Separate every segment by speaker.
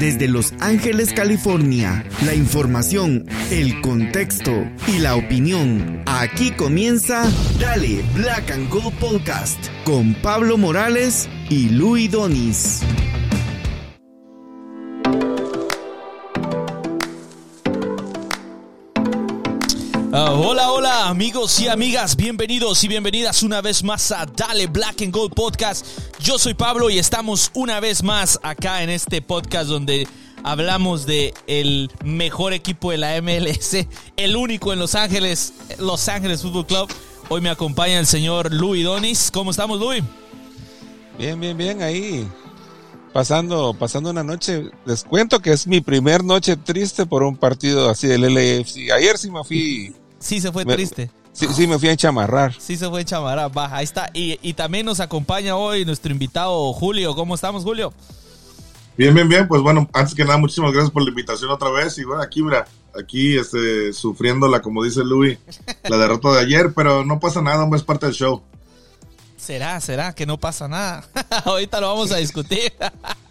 Speaker 1: desde Los Ángeles, California. La información, el contexto y la opinión. Aquí comienza Dale Black and Gold Podcast con Pablo Morales y Luis Donis.
Speaker 2: Uh, hola, hola amigos y amigas, bienvenidos y bienvenidas una vez más a Dale Black and Gold Podcast. Yo soy Pablo y estamos una vez más acá en este podcast donde hablamos de el mejor equipo de la MLS, el único en Los Ángeles, Los Ángeles Football Club. Hoy me acompaña el señor Luis Donis. ¿Cómo estamos, Luis?
Speaker 3: Bien, bien, bien, ahí pasando, pasando una noche. Les cuento que es mi primer noche triste por un partido así del LAFC. Ayer sí me fui
Speaker 2: Sí se fue triste.
Speaker 3: Sí, sí, me fui a enchamarrar.
Speaker 2: Sí se fue a enchamarrar, baja, ahí está. Y, también nos acompaña hoy nuestro invitado Julio. ¿Cómo estamos, Julio?
Speaker 4: Bien, bien, bien. Pues bueno, antes que nada, muchísimas gracias por la invitación otra vez. Y bueno, aquí, mira, aquí este, sufriéndola, como dice Luis, la derrota de ayer, pero no pasa nada, hombre, es parte del show.
Speaker 2: ¿Será? ¿Será que no pasa nada? Ahorita lo vamos a discutir.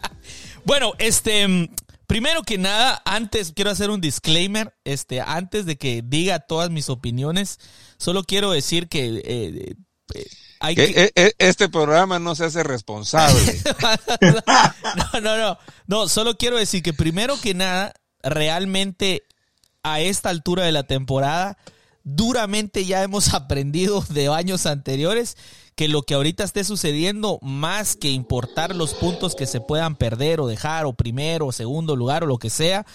Speaker 2: bueno, este, Primero que nada, antes quiero hacer un disclaimer, este, antes de que diga todas mis opiniones, solo quiero decir que eh,
Speaker 3: eh, hay que... E, e, este programa no se hace responsable.
Speaker 2: no, no, no, no, solo quiero decir que primero que nada, realmente a esta altura de la temporada, duramente ya hemos aprendido de años anteriores que lo que ahorita esté sucediendo, más que importar los puntos que se puedan perder o dejar, o primero, o segundo lugar, o lo que sea,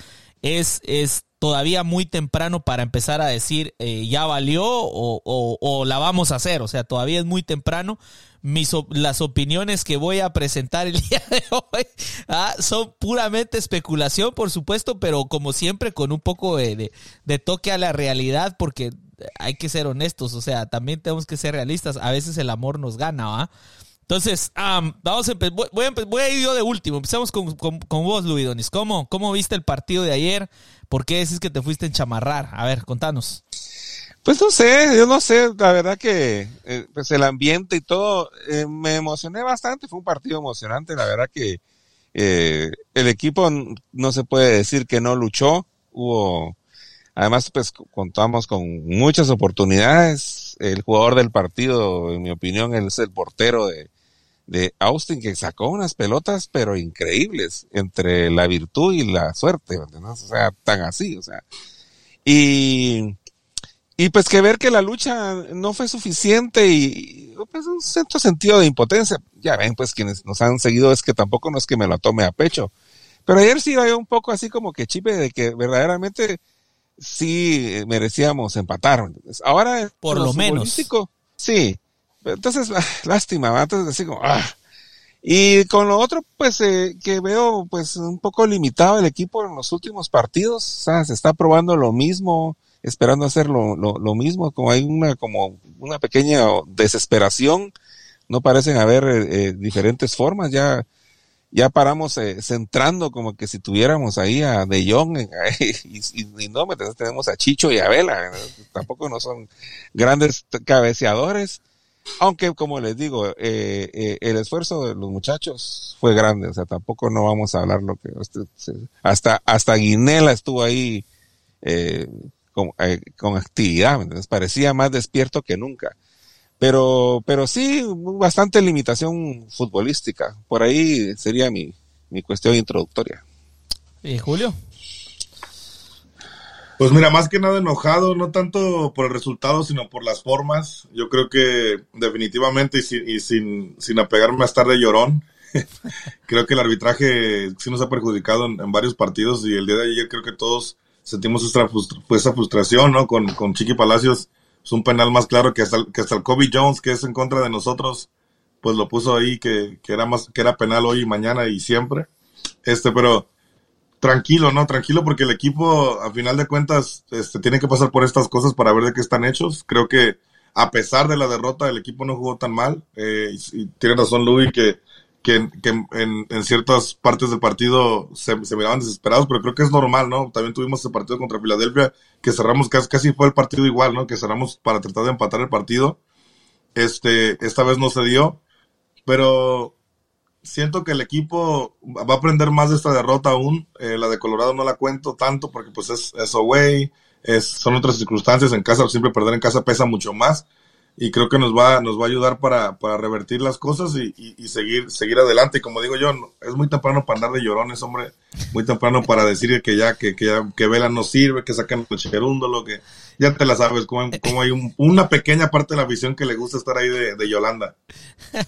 Speaker 2: es, es todavía muy temprano para empezar a decir eh, ya valió o, o, la vamos a hacer. O sea, todavía es muy temprano. Mis, las opiniones que voy a presentar el día de hoy ah, son puramente especulación, por supuesto, pero como siempre con un poco de, de toque a la realidad, porque hay que ser honestos, o sea, también tenemos que ser realistas. A veces el amor nos gana, ¿va? Entonces, vamos a voy, a voy, a ir yo de último. Empezamos con, con, vos, Luidonis. ¿Cómo, ¿Cómo viste el partido de ayer? ¿Por qué decís que te fuiste a enchamarrar? A ver, contanos.
Speaker 3: Pues no sé, yo no sé, la verdad que eh, pues el ambiente y todo, eh, me emocioné bastante, fue un partido emocionante, la verdad que eh, el equipo no se puede decir que no luchó, hubo Además, pues contamos con muchas oportunidades. El jugador del partido, en mi opinión, es el portero de, de Austin, que sacó unas pelotas, pero increíbles, entre la virtud y la suerte, ¿no? O sea, tan así, o sea. Y, y pues que ver que la lucha no fue suficiente y, pues un cierto sentido de impotencia. Ya ven, pues quienes nos han seguido es que tampoco no es que me lo tome a pecho. Pero ayer sí había un poco así como que chipe de que verdaderamente sí merecíamos empatar. Ahora,
Speaker 2: por lo menos.
Speaker 3: Sí. Entonces, ah, lástima, entonces así como, ah. Y con lo otro, pues, eh, que veo, pues, un poco limitado el equipo en los últimos partidos, o sea, se está probando lo mismo, esperando hacer lo, lo, mismo, como hay una, como una pequeña desesperación, no parecen haber eh, eh, diferentes formas, ya ya paramos eh, centrando como que si tuviéramos ahí a De Jong y, no, tenemos a Chicho y a Vela, tampoco no son grandes cabeceadores, aunque como les digo, eh, eh, el esfuerzo de los muchachos fue grande, o sea, tampoco no vamos a hablar lo que hasta hasta Guinela estuvo ahí con, con actividad, entonces parecía más despierto que nunca. Pero, pero sí, bastante limitación futbolística. Por ahí sería mi, mi cuestión introductoria.
Speaker 2: ¿Y Julio?
Speaker 4: Pues mira, más que nada enojado, no tanto por el resultado, sino por las formas. Yo creo que definitivamente y sin, sin, apegarme a estar de llorón, creo que el arbitraje sí nos ha perjudicado en, varios partidos y el día de ayer creo que todos sentimos esa, frustración, ¿no? Con, con Chiqui Palacios es un penal más claro que hasta, que hasta el Kobe Jones, que es en contra de nosotros, pues lo puso ahí que, que, era más, que era penal hoy y mañana y siempre. Este, pero tranquilo, ¿no? Tranquilo porque el equipo, a final de cuentas, este, tiene que pasar por estas cosas para ver de qué están hechos. Creo que a pesar de la derrota, el equipo no jugó tan mal. Eh, y, tiene razón Louis que que, en, en, ciertas partes del partido se, miraban desesperados, pero creo que es normal, ¿no? También tuvimos ese partido contra Filadelfia, que cerramos casi, casi fue el partido igual, ¿no? Que cerramos para tratar de empatar el partido. Este, esta vez no se dio, pero siento que el equipo va a aprender más de esta derrota aún. Eh, la de Colorado no la cuento tanto porque pues es, es away, es, son otras circunstancias. En casa, siempre perder en casa pesa mucho más. Y creo que nos va, nos va a ayudar para, para revertir las cosas y, y, seguir, seguir adelante. Y como digo yo, es muy temprano para andar de llorones, hombre. Muy temprano para decir que ya, que, que, ya, que Vela no sirve, que sacan el lo que ya te la sabes, como, como hay una pequeña parte de la visión que le gusta estar ahí de, de Yolanda.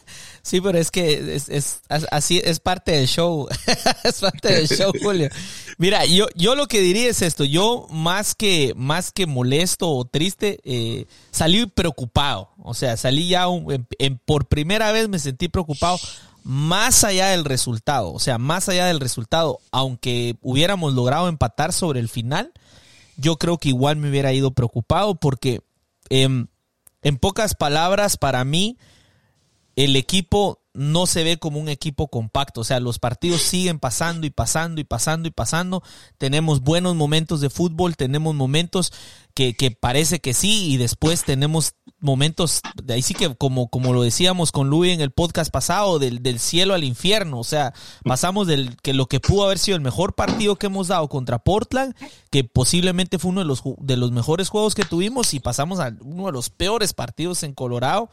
Speaker 2: Sí, pero es que es, es, así es parte del show. es parte del show, Julio. Mira, yo, yo lo que diría es esto. Yo más que, más que molesto o triste, eh, salí preocupado. O sea, salí ya por primera vez me sentí preocupado más allá del resultado. O sea, más allá del resultado, aunque hubiéramos logrado empatar sobre el final, yo creo que igual me hubiera ido preocupado porque em, en pocas palabras, para mí, el equipo no se ve como un equipo compacto. O sea, los partidos siguen pasando y pasando y pasando y pasando. Tenemos buenos momentos de fútbol, tenemos momentos que, parece que sí, y después tenemos momentos, de ahí sí que como, como lo decíamos con Luis en el podcast pasado, del, del cielo al infierno. O sea, pasamos del que lo que pudo haber sido el mejor partido que hemos dado contra Portland, que posiblemente fue uno de los, de los mejores juegos que tuvimos, y pasamos a uno de los peores partidos en Colorado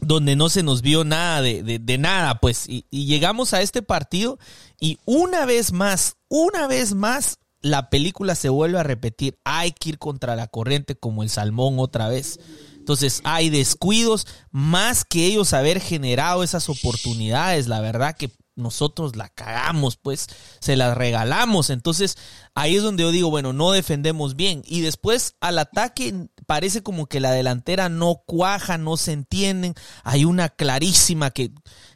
Speaker 2: donde no se nos vio nada de, nada, pues, y, llegamos a este partido y una vez más, una vez más, la película se vuelve a repetir. Hay que ir contra la corriente como el salmón otra vez. Entonces hay descuidos, más que ellos haber generado esas oportunidades, la verdad que nosotros la cagamos, pues se las regalamos. Entonces ahí es donde yo digo, bueno, no defendemos bien. Y después al ataque parece como que la delantera no cuaja, no se entienden. Hay una clarísima que,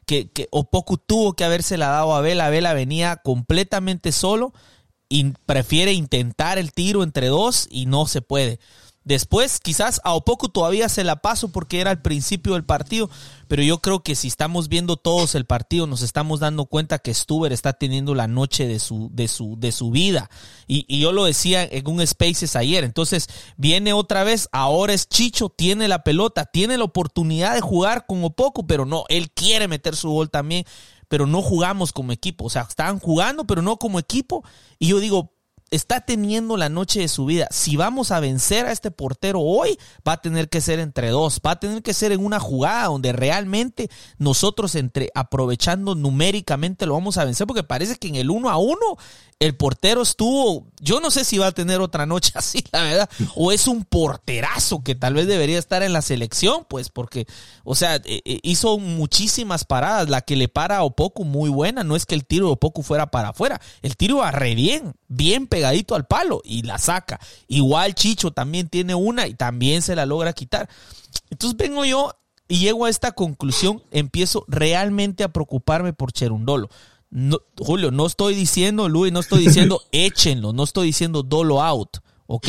Speaker 2: que, que Opoku tuvo que haberse la dado a Vela. Vela venía completamente solo y prefiere intentar el tiro entre dos y no se puede. Después, quizás a poco todavía se la paso porque era el principio del partido, pero yo creo que si estamos viendo todos el partido, nos estamos dando cuenta que Stuber está teniendo la noche de su, de su, de su vida. Y, y yo lo decía en un Spaces ayer. Entonces, viene otra vez, ahora es Chicho, tiene la pelota, tiene la oportunidad de jugar con poco, pero no, él quiere meter su gol también, pero no jugamos como equipo. O sea, estaban jugando, pero no como equipo. Y yo digo, está teniendo la noche de su vida. Si vamos a vencer a este portero hoy, va a tener que ser entre dos, va a tener que ser en una jugada donde realmente nosotros entre aprovechando numéricamente lo vamos a vencer porque parece que en el uno a uno el portero estuvo, yo no sé si va a tener otra noche así, la verdad, o es un porterazo que tal vez debería estar en la selección, pues porque, o sea, e, e, hizo muchísimas paradas, la que le para a Opoku muy buena, no es que el tiro de Opoku fuera para afuera, el tiro va re bien, bien pegadito al palo y la saca. Igual Chicho también tiene una y también se la logra quitar. Entonces vengo yo y llego a esta conclusión, empiezo realmente a preocuparme por Cherundolo. No, Julio, no estoy diciendo, Luis, no estoy diciendo échenlo, no estoy diciendo dolo out, ¿ok?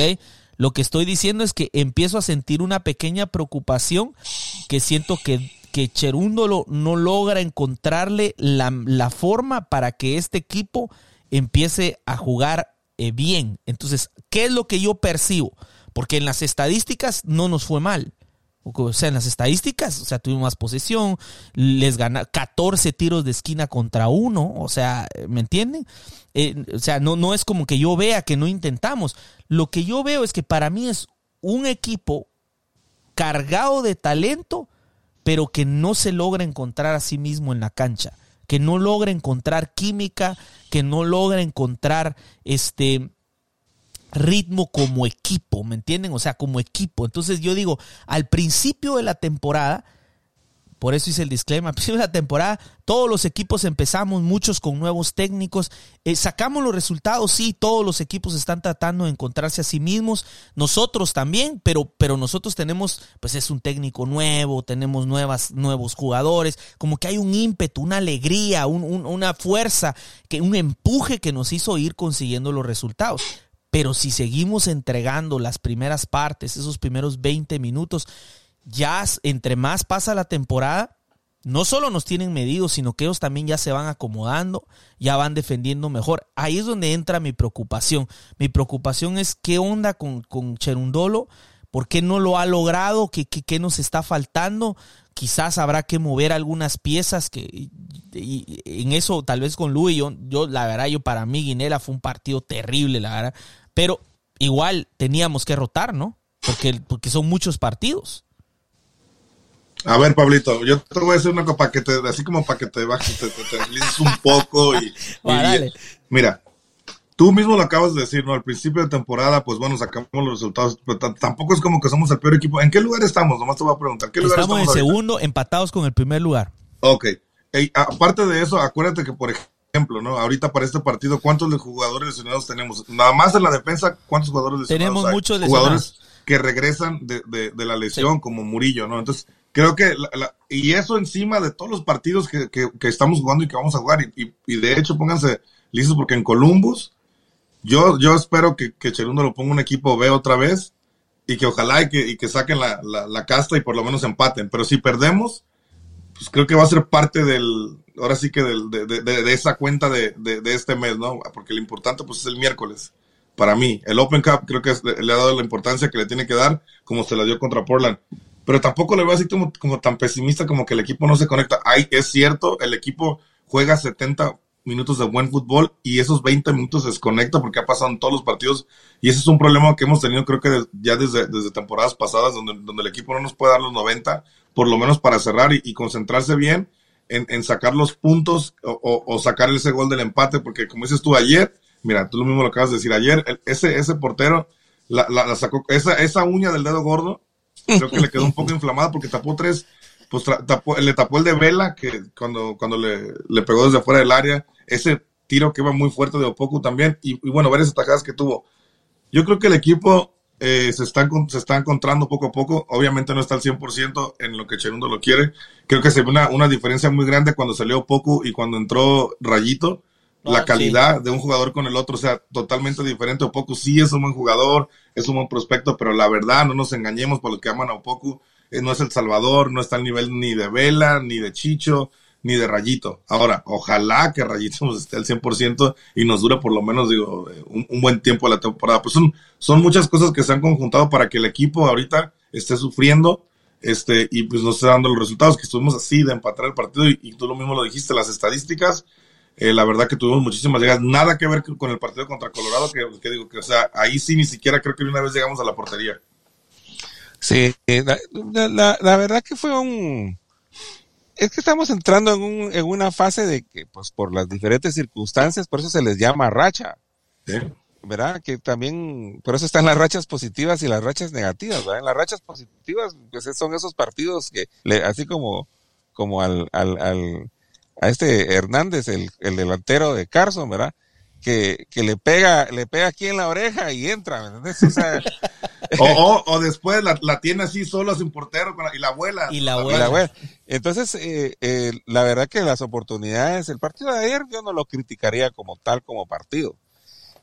Speaker 2: Lo que estoy diciendo es que empiezo a sentir una pequeña preocupación que siento que, que Cherúndolo no logra encontrarle la, la, forma para que este equipo empiece a jugar eh, bien. Entonces, ¿qué es lo que yo percibo? Porque en las estadísticas no nos fue mal. O sea, en las estadísticas, o sea, tuvimos más posesión, les gana 14 tiros de esquina contra uno, o sea, ¿me entienden? Eh, o sea, no, no es como que yo vea que no intentamos. Lo que yo veo es que para mí es un equipo cargado de talento, pero que no se logra encontrar a sí mismo en la cancha, que no logra encontrar química, que no logra encontrar este ritmo como equipo, ¿me entienden? O sea, como equipo. Entonces yo digo, al principio de la temporada, por eso hice el disclaimer, la temporada, todos los equipos empezamos, muchos con nuevos técnicos, eh, sacamos los resultados, sí, todos los equipos están tratando de encontrarse a sí mismos, nosotros también, pero, pero nosotros tenemos, pues es un técnico nuevo, tenemos nuevas, nuevos jugadores, como que hay un ímpetu, una alegría, una fuerza, que, un empuje que nos hizo ir consiguiendo los resultados. Pero si seguimos entregando las primeras partes, esos primeros 20 minutos, ya entre más pasa la temporada, no solo nos tienen medidos, sino que ellos también ya se van acomodando, ya van defendiendo mejor. Ahí es donde entra mi preocupación. Mi preocupación es qué onda con, con Cherundolo, por qué no lo ha logrado, qué, qué, qué nos está faltando, quizás habrá que mover algunas piezas que en eso tal vez con Luis yo, yo la verdad yo para mí Guinela fue un partido terrible la verdad. Pero igual teníamos que rotar no porque porque son muchos partidos
Speaker 4: a ver, Pablito, yo te voy a decir una cosa para que te, así como para que te bajes, te, te, un poco y, mira, tú mismo lo acabas de decir, ¿no? Al principio de temporada, pues bueno, sacamos los resultados, pero tampoco es como que somos el peor equipo. ¿En qué lugar estamos? Nomás te voy a preguntar. ¿qué
Speaker 2: lugar estamos, estamos en segundo, empatados con el primer lugar.
Speaker 4: Ok. aparte de eso, acuérdate que, por ejemplo, ¿no? Ahorita para este partido, ¿cuántos jugadores lesionados tenemos? Nada más en la defensa, ¿cuántos jugadores lesionados
Speaker 2: Tenemos muchos lesionados. Jugadores
Speaker 4: que regresan de, de, la lesión, como Murillo, ¿no? Entonces, creo que, y eso encima de todos los partidos que, que, estamos jugando y que vamos a jugar, y, y de hecho, pónganse listos porque en Columbus yo, yo espero que, que Cherundo lo ponga un equipo B otra vez y que ojalá y que, y que saquen la, la, casta y por lo menos empaten. Pero si perdemos, pues creo que va a ser parte del, ahora sí que del, de, de, de, esa cuenta de, este mes, ¿no? Porque lo importante pues es el miércoles. Para mí, el Open Cup creo que le ha dado la importancia que le tiene que dar como se la dio contra Portland. Pero tampoco le voy a decir como, como tan pesimista como que el equipo no se conecta. Ay, es cierto, el equipo juega 70 minutos de buen fútbol y esos 20 minutos se desconecta porque ha pasado en todos los partidos y ese es un problema que hemos tenido creo que ya desde, desde temporadas pasadas donde, donde el equipo no nos puede dar los 90 por lo menos para cerrar y, concentrarse bien en, en, sacar los puntos o, o, sacar ese gol del empate porque como dices tú ayer, mira, tú lo mismo lo acabas de decir ayer, ese, ese portero la, la, sacó, esa, esa uña del dedo gordo creo que le quedó un poco inflamada porque tapó tres pues le tapó el de Vela, que cuando, cuando le, le, pegó desde fuera del área, ese tiro que iba muy fuerte de Opoku también, y, bueno, varias atajadas que tuvo. Yo creo que el equipo eh, se, está, se está encontrando poco a poco, obviamente no está al 100% en lo que Cherundo lo quiere, creo que se ve una, una diferencia muy grande cuando salió Opoku y cuando entró Rayito, la ah, calidad de un jugador con el otro, o sea, totalmente diferente. Opoku sí es un buen jugador, es un buen prospecto, pero la verdad, no nos engañemos por los que aman a Opoku, eh, no es El Salvador, no está al nivel ni de Vela, ni de Chicho, ni de Rayito. Ahora, ojalá que Rayito esté al 100% y nos dure por lo menos, digo, eh, un, buen tiempo la temporada. Pues son, son muchas cosas que se han conjuntado para que el equipo ahorita esté sufriendo este, y pues nos esté dando los resultados, que estuvimos así de empatar el partido y, tú lo mismo lo dijiste, las estadísticas, eh, la verdad que tuvimos muchísimas llegadas, nada que ver con el partido contra Colorado, que, que digo que, o sea, ahí sí ni siquiera creo que una vez llegamos a la portería.
Speaker 3: Sí, eh, la, la, verdad que fue un... Es que estamos entrando en, un, en una fase de que, pues por las diferentes circunstancias, por eso se les llama racha. ¿Verdad? Que también, por eso están las rachas positivas y las rachas negativas, ¿verdad? las rachas positivas, pues son esos partidos que, así como, como al, al, al, a este Hernández, el, el delantero de Carson, ¿verdad? Que, que, le pega, le pega aquí en la oreja y entra, ¿me O sea,
Speaker 4: o, o, después la, la, tiene así solo sin portero y la abuela.
Speaker 2: Y la abuela.
Speaker 3: Entonces, eh, eh, la verdad que las oportunidades, el partido de ayer yo no lo criticaría como tal, como partido.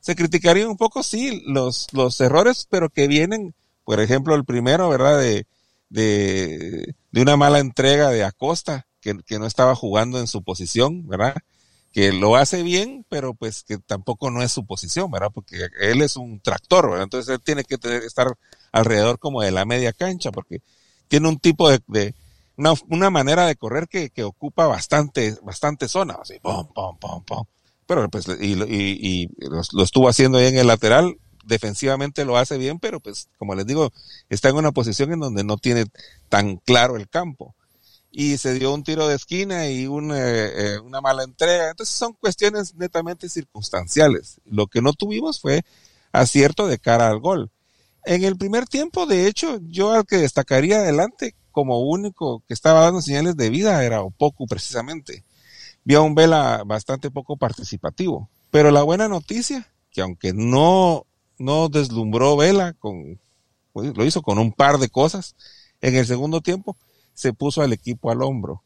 Speaker 3: Se criticaría un poco, sí, los, los errores, pero que vienen, por ejemplo, el primero, ¿verdad? De, de, de una mala entrega de Acosta, que, que no estaba jugando en su posición, ¿verdad? que lo hace bien, pero pues que tampoco no es su posición, ¿verdad? Porque él es un tractor, ¿verdad? Entonces él tiene que estar alrededor como de la media cancha, porque tiene un tipo de, una, una, manera de correr que, que, ocupa bastante, bastante zona, así, pom, pom, pom, pom. Pero pues, y, y, y lo, estuvo haciendo ahí en el lateral, defensivamente lo hace bien, pero pues, como les digo, está en una posición en donde no tiene tan claro el campo y se dio un tiro de esquina y una, eh, una mala entrega. Entonces son cuestiones netamente circunstanciales. Lo que no tuvimos fue acierto de cara al gol. En el primer tiempo, de hecho, yo al que destacaría adelante como único que estaba dando señales de vida era Opoku precisamente. Vi a un Vela bastante poco participativo. Pero la buena noticia, que aunque no, no deslumbró Vela con, lo hizo con un par de cosas en el segundo tiempo, se puso al equipo al hombro.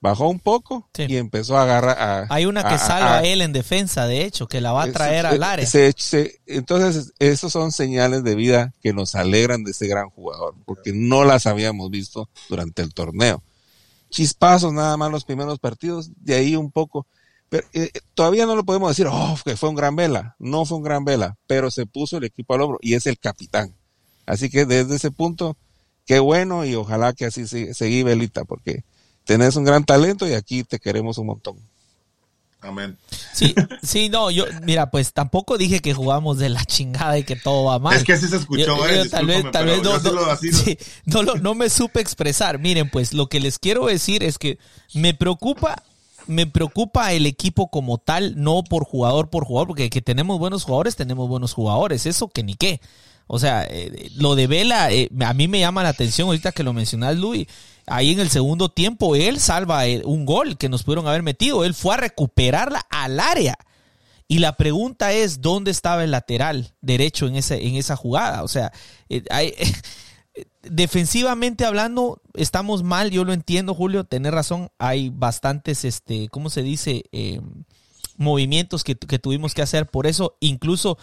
Speaker 3: Bajó un poco y empezó a agarrar.
Speaker 2: Hay una que salva a, él en defensa, de hecho, que la va a traer al área.
Speaker 3: entonces, esos son señales de vida que nos alegran de ese gran jugador, porque no las habíamos visto durante el torneo. Chispazos nada más los primeros partidos, de ahí un poco. Pero eh, todavía no lo podemos decir, oh, que fue un gran vela. No fue un gran vela, pero se puso el equipo al hombro y es el capitán. Así que desde ese punto qué bueno y ojalá que así seguí, Belita, porque tenés un gran talento y aquí te queremos un montón.
Speaker 4: Amén.
Speaker 2: Sí, sí, no, yo, mira, pues tampoco dije que jugamos de la chingada y que todo va mal.
Speaker 4: Es que así se escuchó, eh,
Speaker 2: tal vez, tal vez no, no, no, me supe expresar. Miren, pues lo que les quiero decir es que me preocupa, me preocupa el equipo como tal, no por jugador por jugador, porque que tenemos buenos jugadores, tenemos buenos jugadores, eso que ni qué. O sea, eh, lo de Vela, eh, a mí me llama la atención ahorita que lo mencionas, Luis ahí en el segundo tiempo él salva eh, un gol que nos pudieron haber metido. Él fue a recuperarla al área. Y la pregunta es, ¿dónde estaba el lateral derecho en, ese, en esa jugada? O sea, eh, defensivamente hablando, estamos mal, yo lo entiendo, Julio, tener razón. Hay bastantes, este, ¿cómo se dice? Movimientos que, tuvimos que hacer. Por eso, incluso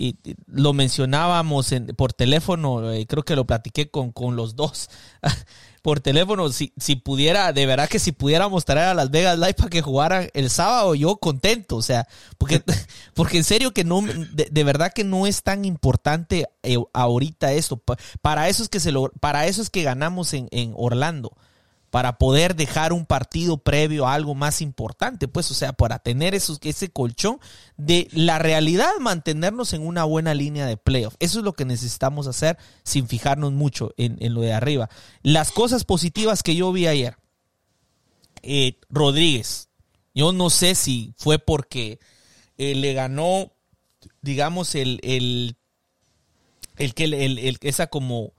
Speaker 2: y lo mencionábamos en, por teléfono, eh, creo que lo platiqué con, con los dos. por teléfono, si, si pudiera, de verdad que si pudiéramos traer a Las Vegas Live para que jugaran el sábado, yo contento, o sea, porque, porque en serio que no, de, verdad que no es tan importante eh, ahorita esto. Para eso es que se lo, para eso es que ganamos en, en Orlando para poder dejar un partido previo a algo más importante, pues, o sea, para tener ese colchón de la realidad, mantenernos en una buena línea de playoff. Eso es lo que necesitamos hacer sin fijarnos mucho en, lo de arriba. Las cosas positivas que yo vi ayer. Eh, Rodríguez, yo no sé si fue porque eh, le ganó, digamos, el, el, el que el, esa como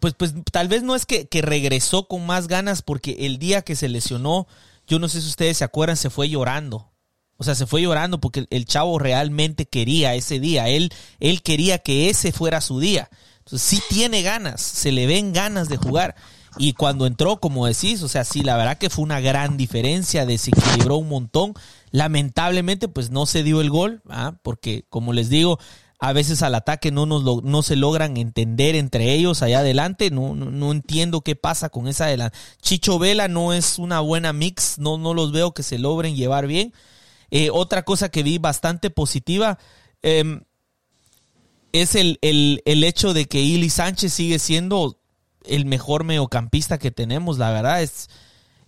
Speaker 2: pues, pues tal vez no es que, regresó con más ganas porque el día que se lesionó, yo no sé si ustedes se acuerdan, se fue llorando. O sea, se fue llorando porque el chavo realmente quería ese día. Él, él quería que ese fuera su día. Entonces sí tiene ganas, se le ven ganas de jugar. Y cuando entró, como decís, o sea, sí, la verdad que fue una gran diferencia, desequilibró un montón. Lamentablemente, pues no se dio el gol, ¿ah? porque como les digo, a veces al ataque no, no se logran entender entre ellos allá adelante. No, no, entiendo qué pasa con esa adelante. Chicho Vela no es una buena mix, no, no los veo que se logren llevar bien. Eh, otra cosa que vi bastante positiva em, es el, el, el, hecho de que Ili Sánchez sigue siendo el mejor mediocampista que tenemos. La verdad es,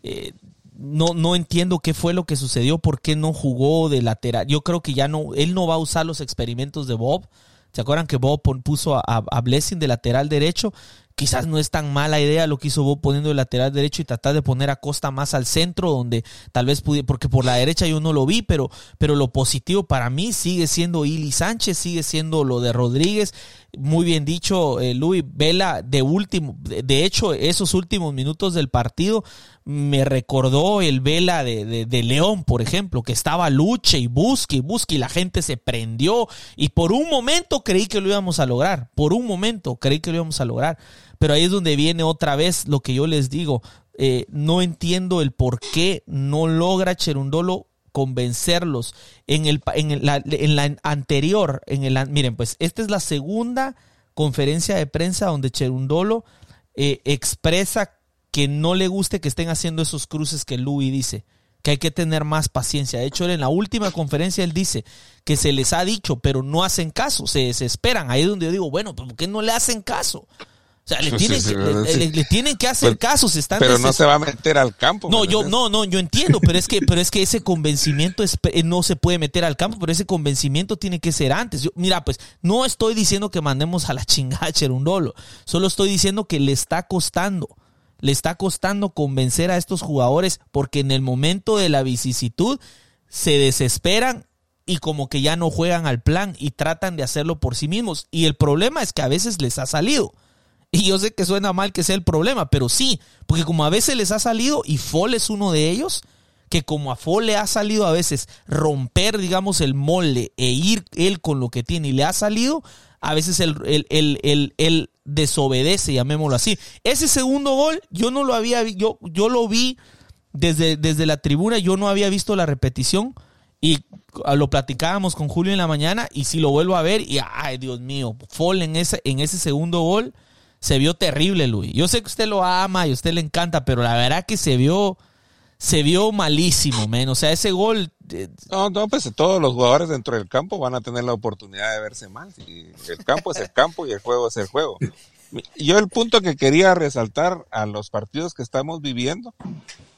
Speaker 2: eh, no, no entiendo qué fue lo que sucedió, por qué no jugó de lateral. Yo creo que ya no, él no va a usar los experimentos de Bob. ¿Se acuerdan que Bob puso a, Blessing de lateral derecho? quizás no es tan mala idea lo que hizo Bob poniendo el lateral derecho y tratar de poner a Costa más al centro, donde tal vez pude, porque por la derecha yo no lo vi, pero, pero lo positivo para mí sigue siendo Ili Sánchez, sigue siendo lo de Rodríguez. Muy bien dicho, eh, Luis Vela, de último, de hecho, esos últimos minutos del partido me recordó el Vela de, de, León, por ejemplo, que estaba luche y busque y busque y la gente se prendió y por un momento creí que lo íbamos a lograr, por un momento creí que lo íbamos a lograr. Pero ahí es donde viene otra vez lo que yo les digo. Eh, no entiendo el por qué no logra Cherundolo convencerlos. En, el, en, la, en la anterior, en el, miren, pues esta es la segunda conferencia de prensa donde Cherundolo eh, expresa que no le guste que estén haciendo esos cruces que Louis dice que hay que tener más paciencia. De hecho, en la última conferencia él dice que se les ha dicho, pero no hacen caso, se desesperan. Ahí es donde yo digo, bueno, ¿por qué no le hacen caso? O sea, le tienen, que, le, tienen que hacer caso, se están
Speaker 3: Pero no se va a meter al campo.
Speaker 2: No, yo no, no, yo entiendo, pero es que pero es que ese convencimiento es, eh, no se puede meter al campo, pero ese convencimiento tiene que ser antes. Yo, mira, pues no estoy diciendo que mandemos a la chingada un dolo, solo estoy diciendo que le está costando. Le está costando convencer a estos jugadores porque en el momento de la vicisitud se desesperan y como que ya no juegan al plan y tratan de hacerlo por sí mismos. Y el problema es que a veces les ha salido. Y yo sé que suena mal que sea el problema, pero sí, porque como a veces les ha salido, y Fall es uno de ellos, que como a Fall le ha salido a veces romper, digamos, el molde e ir él con lo que tiene y le ha salido, a veces él, el desobedece, llamémoslo así. Ese segundo gol, yo no lo había, yo, yo lo vi desde, desde la tribuna, yo no había visto la repetición y lo platicábamos con Julio en la mañana y si lo vuelvo a ver y, ay Dios mío, Fall en ese, en ese segundo gol se vio terrible, Luis. Yo sé que usted lo ama y a usted le encanta, pero la verdad que se vio, se vio malísimo, men. O sea, ese gol.
Speaker 3: Eh, no, no, pues todos los jugadores dentro del campo van a tener la oportunidad de verse mal. el campo es el campo y el juego es el juego. Yo el punto que quería resaltar a los partidos que estamos viviendo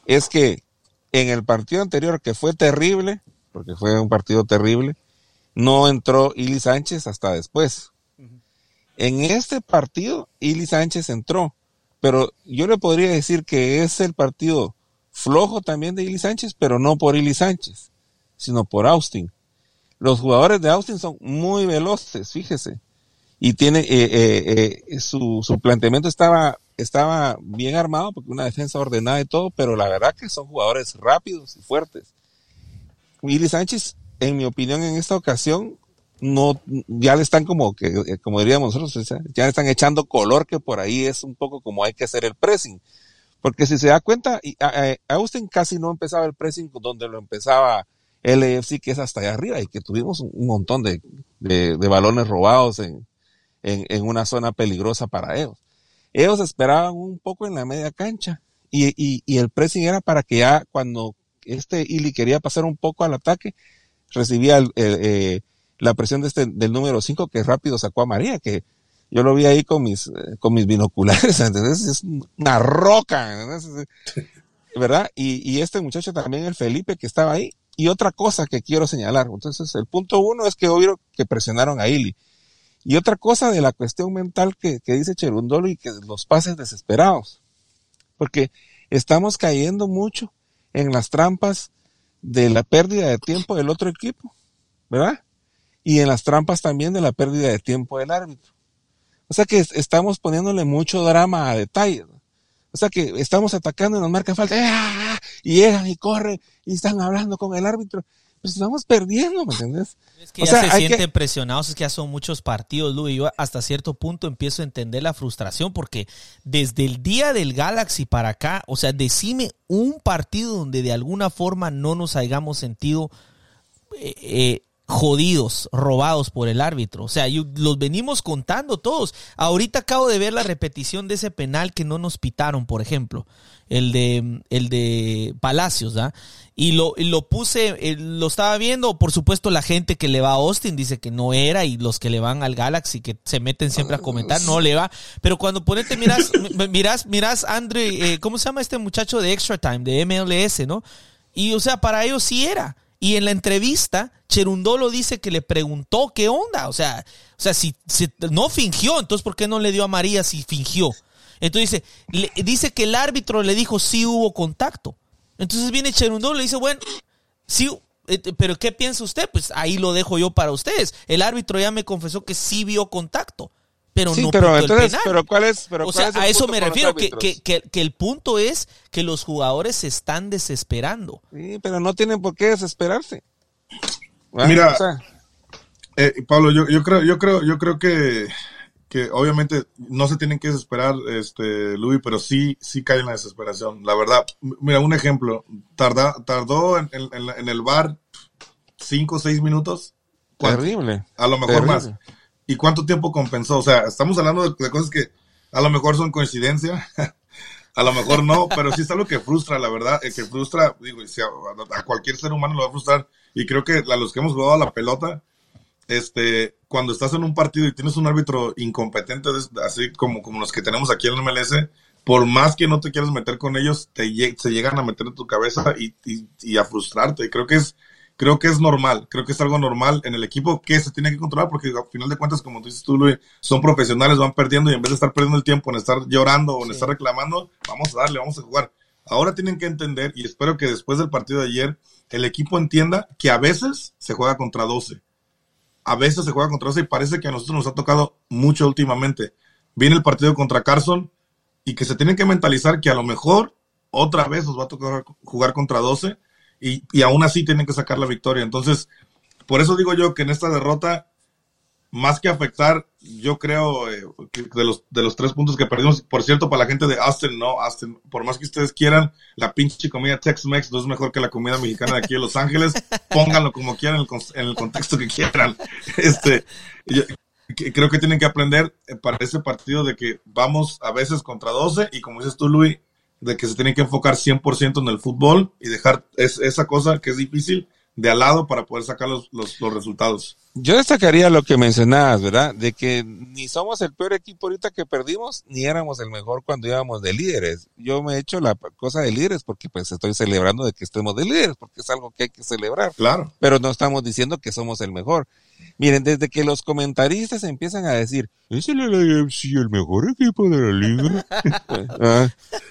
Speaker 3: es que en el partido anterior, que fue terrible, porque fue un partido terrible, no entró Ili Sánchez hasta después. En este partido, Ili Sánchez entró, pero yo le podría decir que es el partido flojo también de Ili Sánchez, pero no por Ili Sánchez, sino por Austin. Los jugadores de Austin son muy veloces, fíjese. Y tiene, eh, eh, eh, su, su planteamiento estaba, estaba bien armado, porque una defensa ordenada y todo, pero la verdad que son jugadores rápidos y fuertes. Ili Sánchez, en mi opinión, en esta ocasión, no, ya le están como que, como diríamos nosotros, ya le están echando color que por ahí es un poco como hay que hacer el pressing. Porque si se da cuenta, Austin casi no empezaba el pressing donde lo empezaba el EFC, que es hasta allá arriba, y que tuvimos un, montón de, de, balones robados en, en, una zona peligrosa para ellos. Ellos esperaban un poco en la media cancha, y, y, y el pressing era para que ya cuando este Ili quería pasar un poco al ataque, recibía eh, la presión de este, del número 5 que rápido sacó a María, que yo lo vi ahí con mis, eh, con mis binoculares, entonces es una roca, ¿verdad? Y, y, este muchacho también, el Felipe, que estaba ahí. Y otra cosa que quiero señalar, entonces el punto uno es que obvio que presionaron a Ili. Y otra cosa de la cuestión mental que, que dice Cherundolo y que los pases desesperados. Porque estamos cayendo mucho en las trampas de la pérdida de tiempo del otro equipo, ¿verdad? Y en las trampas también de la pérdida de tiempo del árbitro. O sea que estamos poniéndole mucho drama a detalle. O sea que estamos atacando y nos marca falta, ¡ah! y llegan y corren y están hablando con el árbitro. Pues estamos perdiendo, ¿me entiendes?
Speaker 2: Es que ya se sienten presionados, es que ya son muchos partidos, Luis. Yo hasta cierto punto empiezo a entender la frustración porque desde el día del Galaxy para acá, o sea, decime un partido donde de alguna forma no nos hayamos sentido eh, eh, jodidos, robados por el árbitro. O sea, los venimos contando todos. Ahorita acabo de ver la repetición de ese penal que no nos pitaron, por ejemplo, el de el de Palacios, ¿da? Y lo, lo puse, eh, lo estaba viendo, por supuesto la gente que le va a Austin dice que no era y los que le van al Galaxy que se meten siempre a comentar, no le va. Pero cuando ponete, miras, miras, miras, Andre, eh, ¿cómo se llama este muchacho de Extra Time, de MLS, no? Y o sea, para ellos sí era. Y en la entrevista, Cherundolo dice que le preguntó qué onda. O sea, o sea, si, no fingió, entonces ¿por qué no le dio a María si fingió? Entonces dice, dice que el árbitro le dijo sí hubo contacto. Entonces viene Cherundolo y le dice, bueno, sí, eh, pero ¿qué piensa usted? Pues ahí lo dejo yo para ustedes. El árbitro ya me confesó que sí vio contacto pero no
Speaker 3: pero entonces, pero cuál es,
Speaker 2: o sea, a eso me refiero, que, que, que, el punto es que los jugadores se están desesperando.
Speaker 3: Sí, pero no tienen por qué desesperarse.
Speaker 4: Mira, eh, Pablo, yo, yo creo, yo creo, yo creo que, que obviamente no se tienen que desesperar, este, Luis, pero sí, sí cae en la desesperación. La verdad, mira, un ejemplo, tarda, tardó en, en, el bar cinco o seis minutos.
Speaker 3: Terrible.
Speaker 4: A lo mejor más y cuánto tiempo compensó. O sea, estamos hablando de, cosas que a lo mejor son coincidencia, a lo mejor no, pero sí es algo que frustra, la verdad, que frustra, digo, a, cualquier ser humano lo va a frustrar. Y creo que a los que hemos jugado a la pelota, este, cuando estás en un partido y tienes un árbitro incompetente, así como, como los que tenemos aquí en el MLS, por más que no te quieras meter con ellos, te, se llegan a meter en tu cabeza y, y, y a frustrarte. Creo que es creo que es normal, creo que es algo normal en el equipo que se tiene que controlar porque al final de cuentas, como tú dices tú, Luis, son profesionales, van perdiendo y en vez de estar perdiendo el tiempo en estar llorando o en estar reclamando, vamos a darle, vamos a jugar. Ahora tienen que entender y espero que después del partido de ayer el equipo entienda que a veces se juega contra 12. A veces se juega contra 12 y parece que a nosotros nos ha tocado mucho últimamente. Viene el partido contra Carson y que se tienen que mentalizar que a lo mejor otra vez nos va a tocar jugar contra 12 y, y aún así tienen que sacar la victoria. Entonces, por eso digo yo que en esta derrota, más que afectar, yo creo eh, que de los, de los tres puntos que perdimos, por cierto, para la gente de Austin, no, Austin, por más que ustedes quieran, la pinche comida Tex-Mex no es mejor que la comida mexicana de aquí de Los Ángeles, pónganlo como quieran, en el, contexto que quieran. Este, creo que tienen que aprender para ese partido de que vamos a veces contra 12 y como dices tú, Luis, de que se tienen que enfocar 100% en el fútbol y dejar esa cosa que es difícil de al lado para poder sacar los, los, los resultados.
Speaker 3: Yo destacaría lo que mencionabas, ¿verdad? De que ni somos el peor equipo ahorita que perdimos, ni éramos el mejor cuando íbamos de líderes. Yo me he hecho la cosa de líderes porque pues estoy celebrando de que estemos de líderes, porque es algo que hay que celebrar.
Speaker 4: Claro.
Speaker 3: Pero no estamos diciendo que somos el mejor. Miren, desde que los comentaristas empiezan a decir, es el LAFC el mejor equipo de la liga. Ah,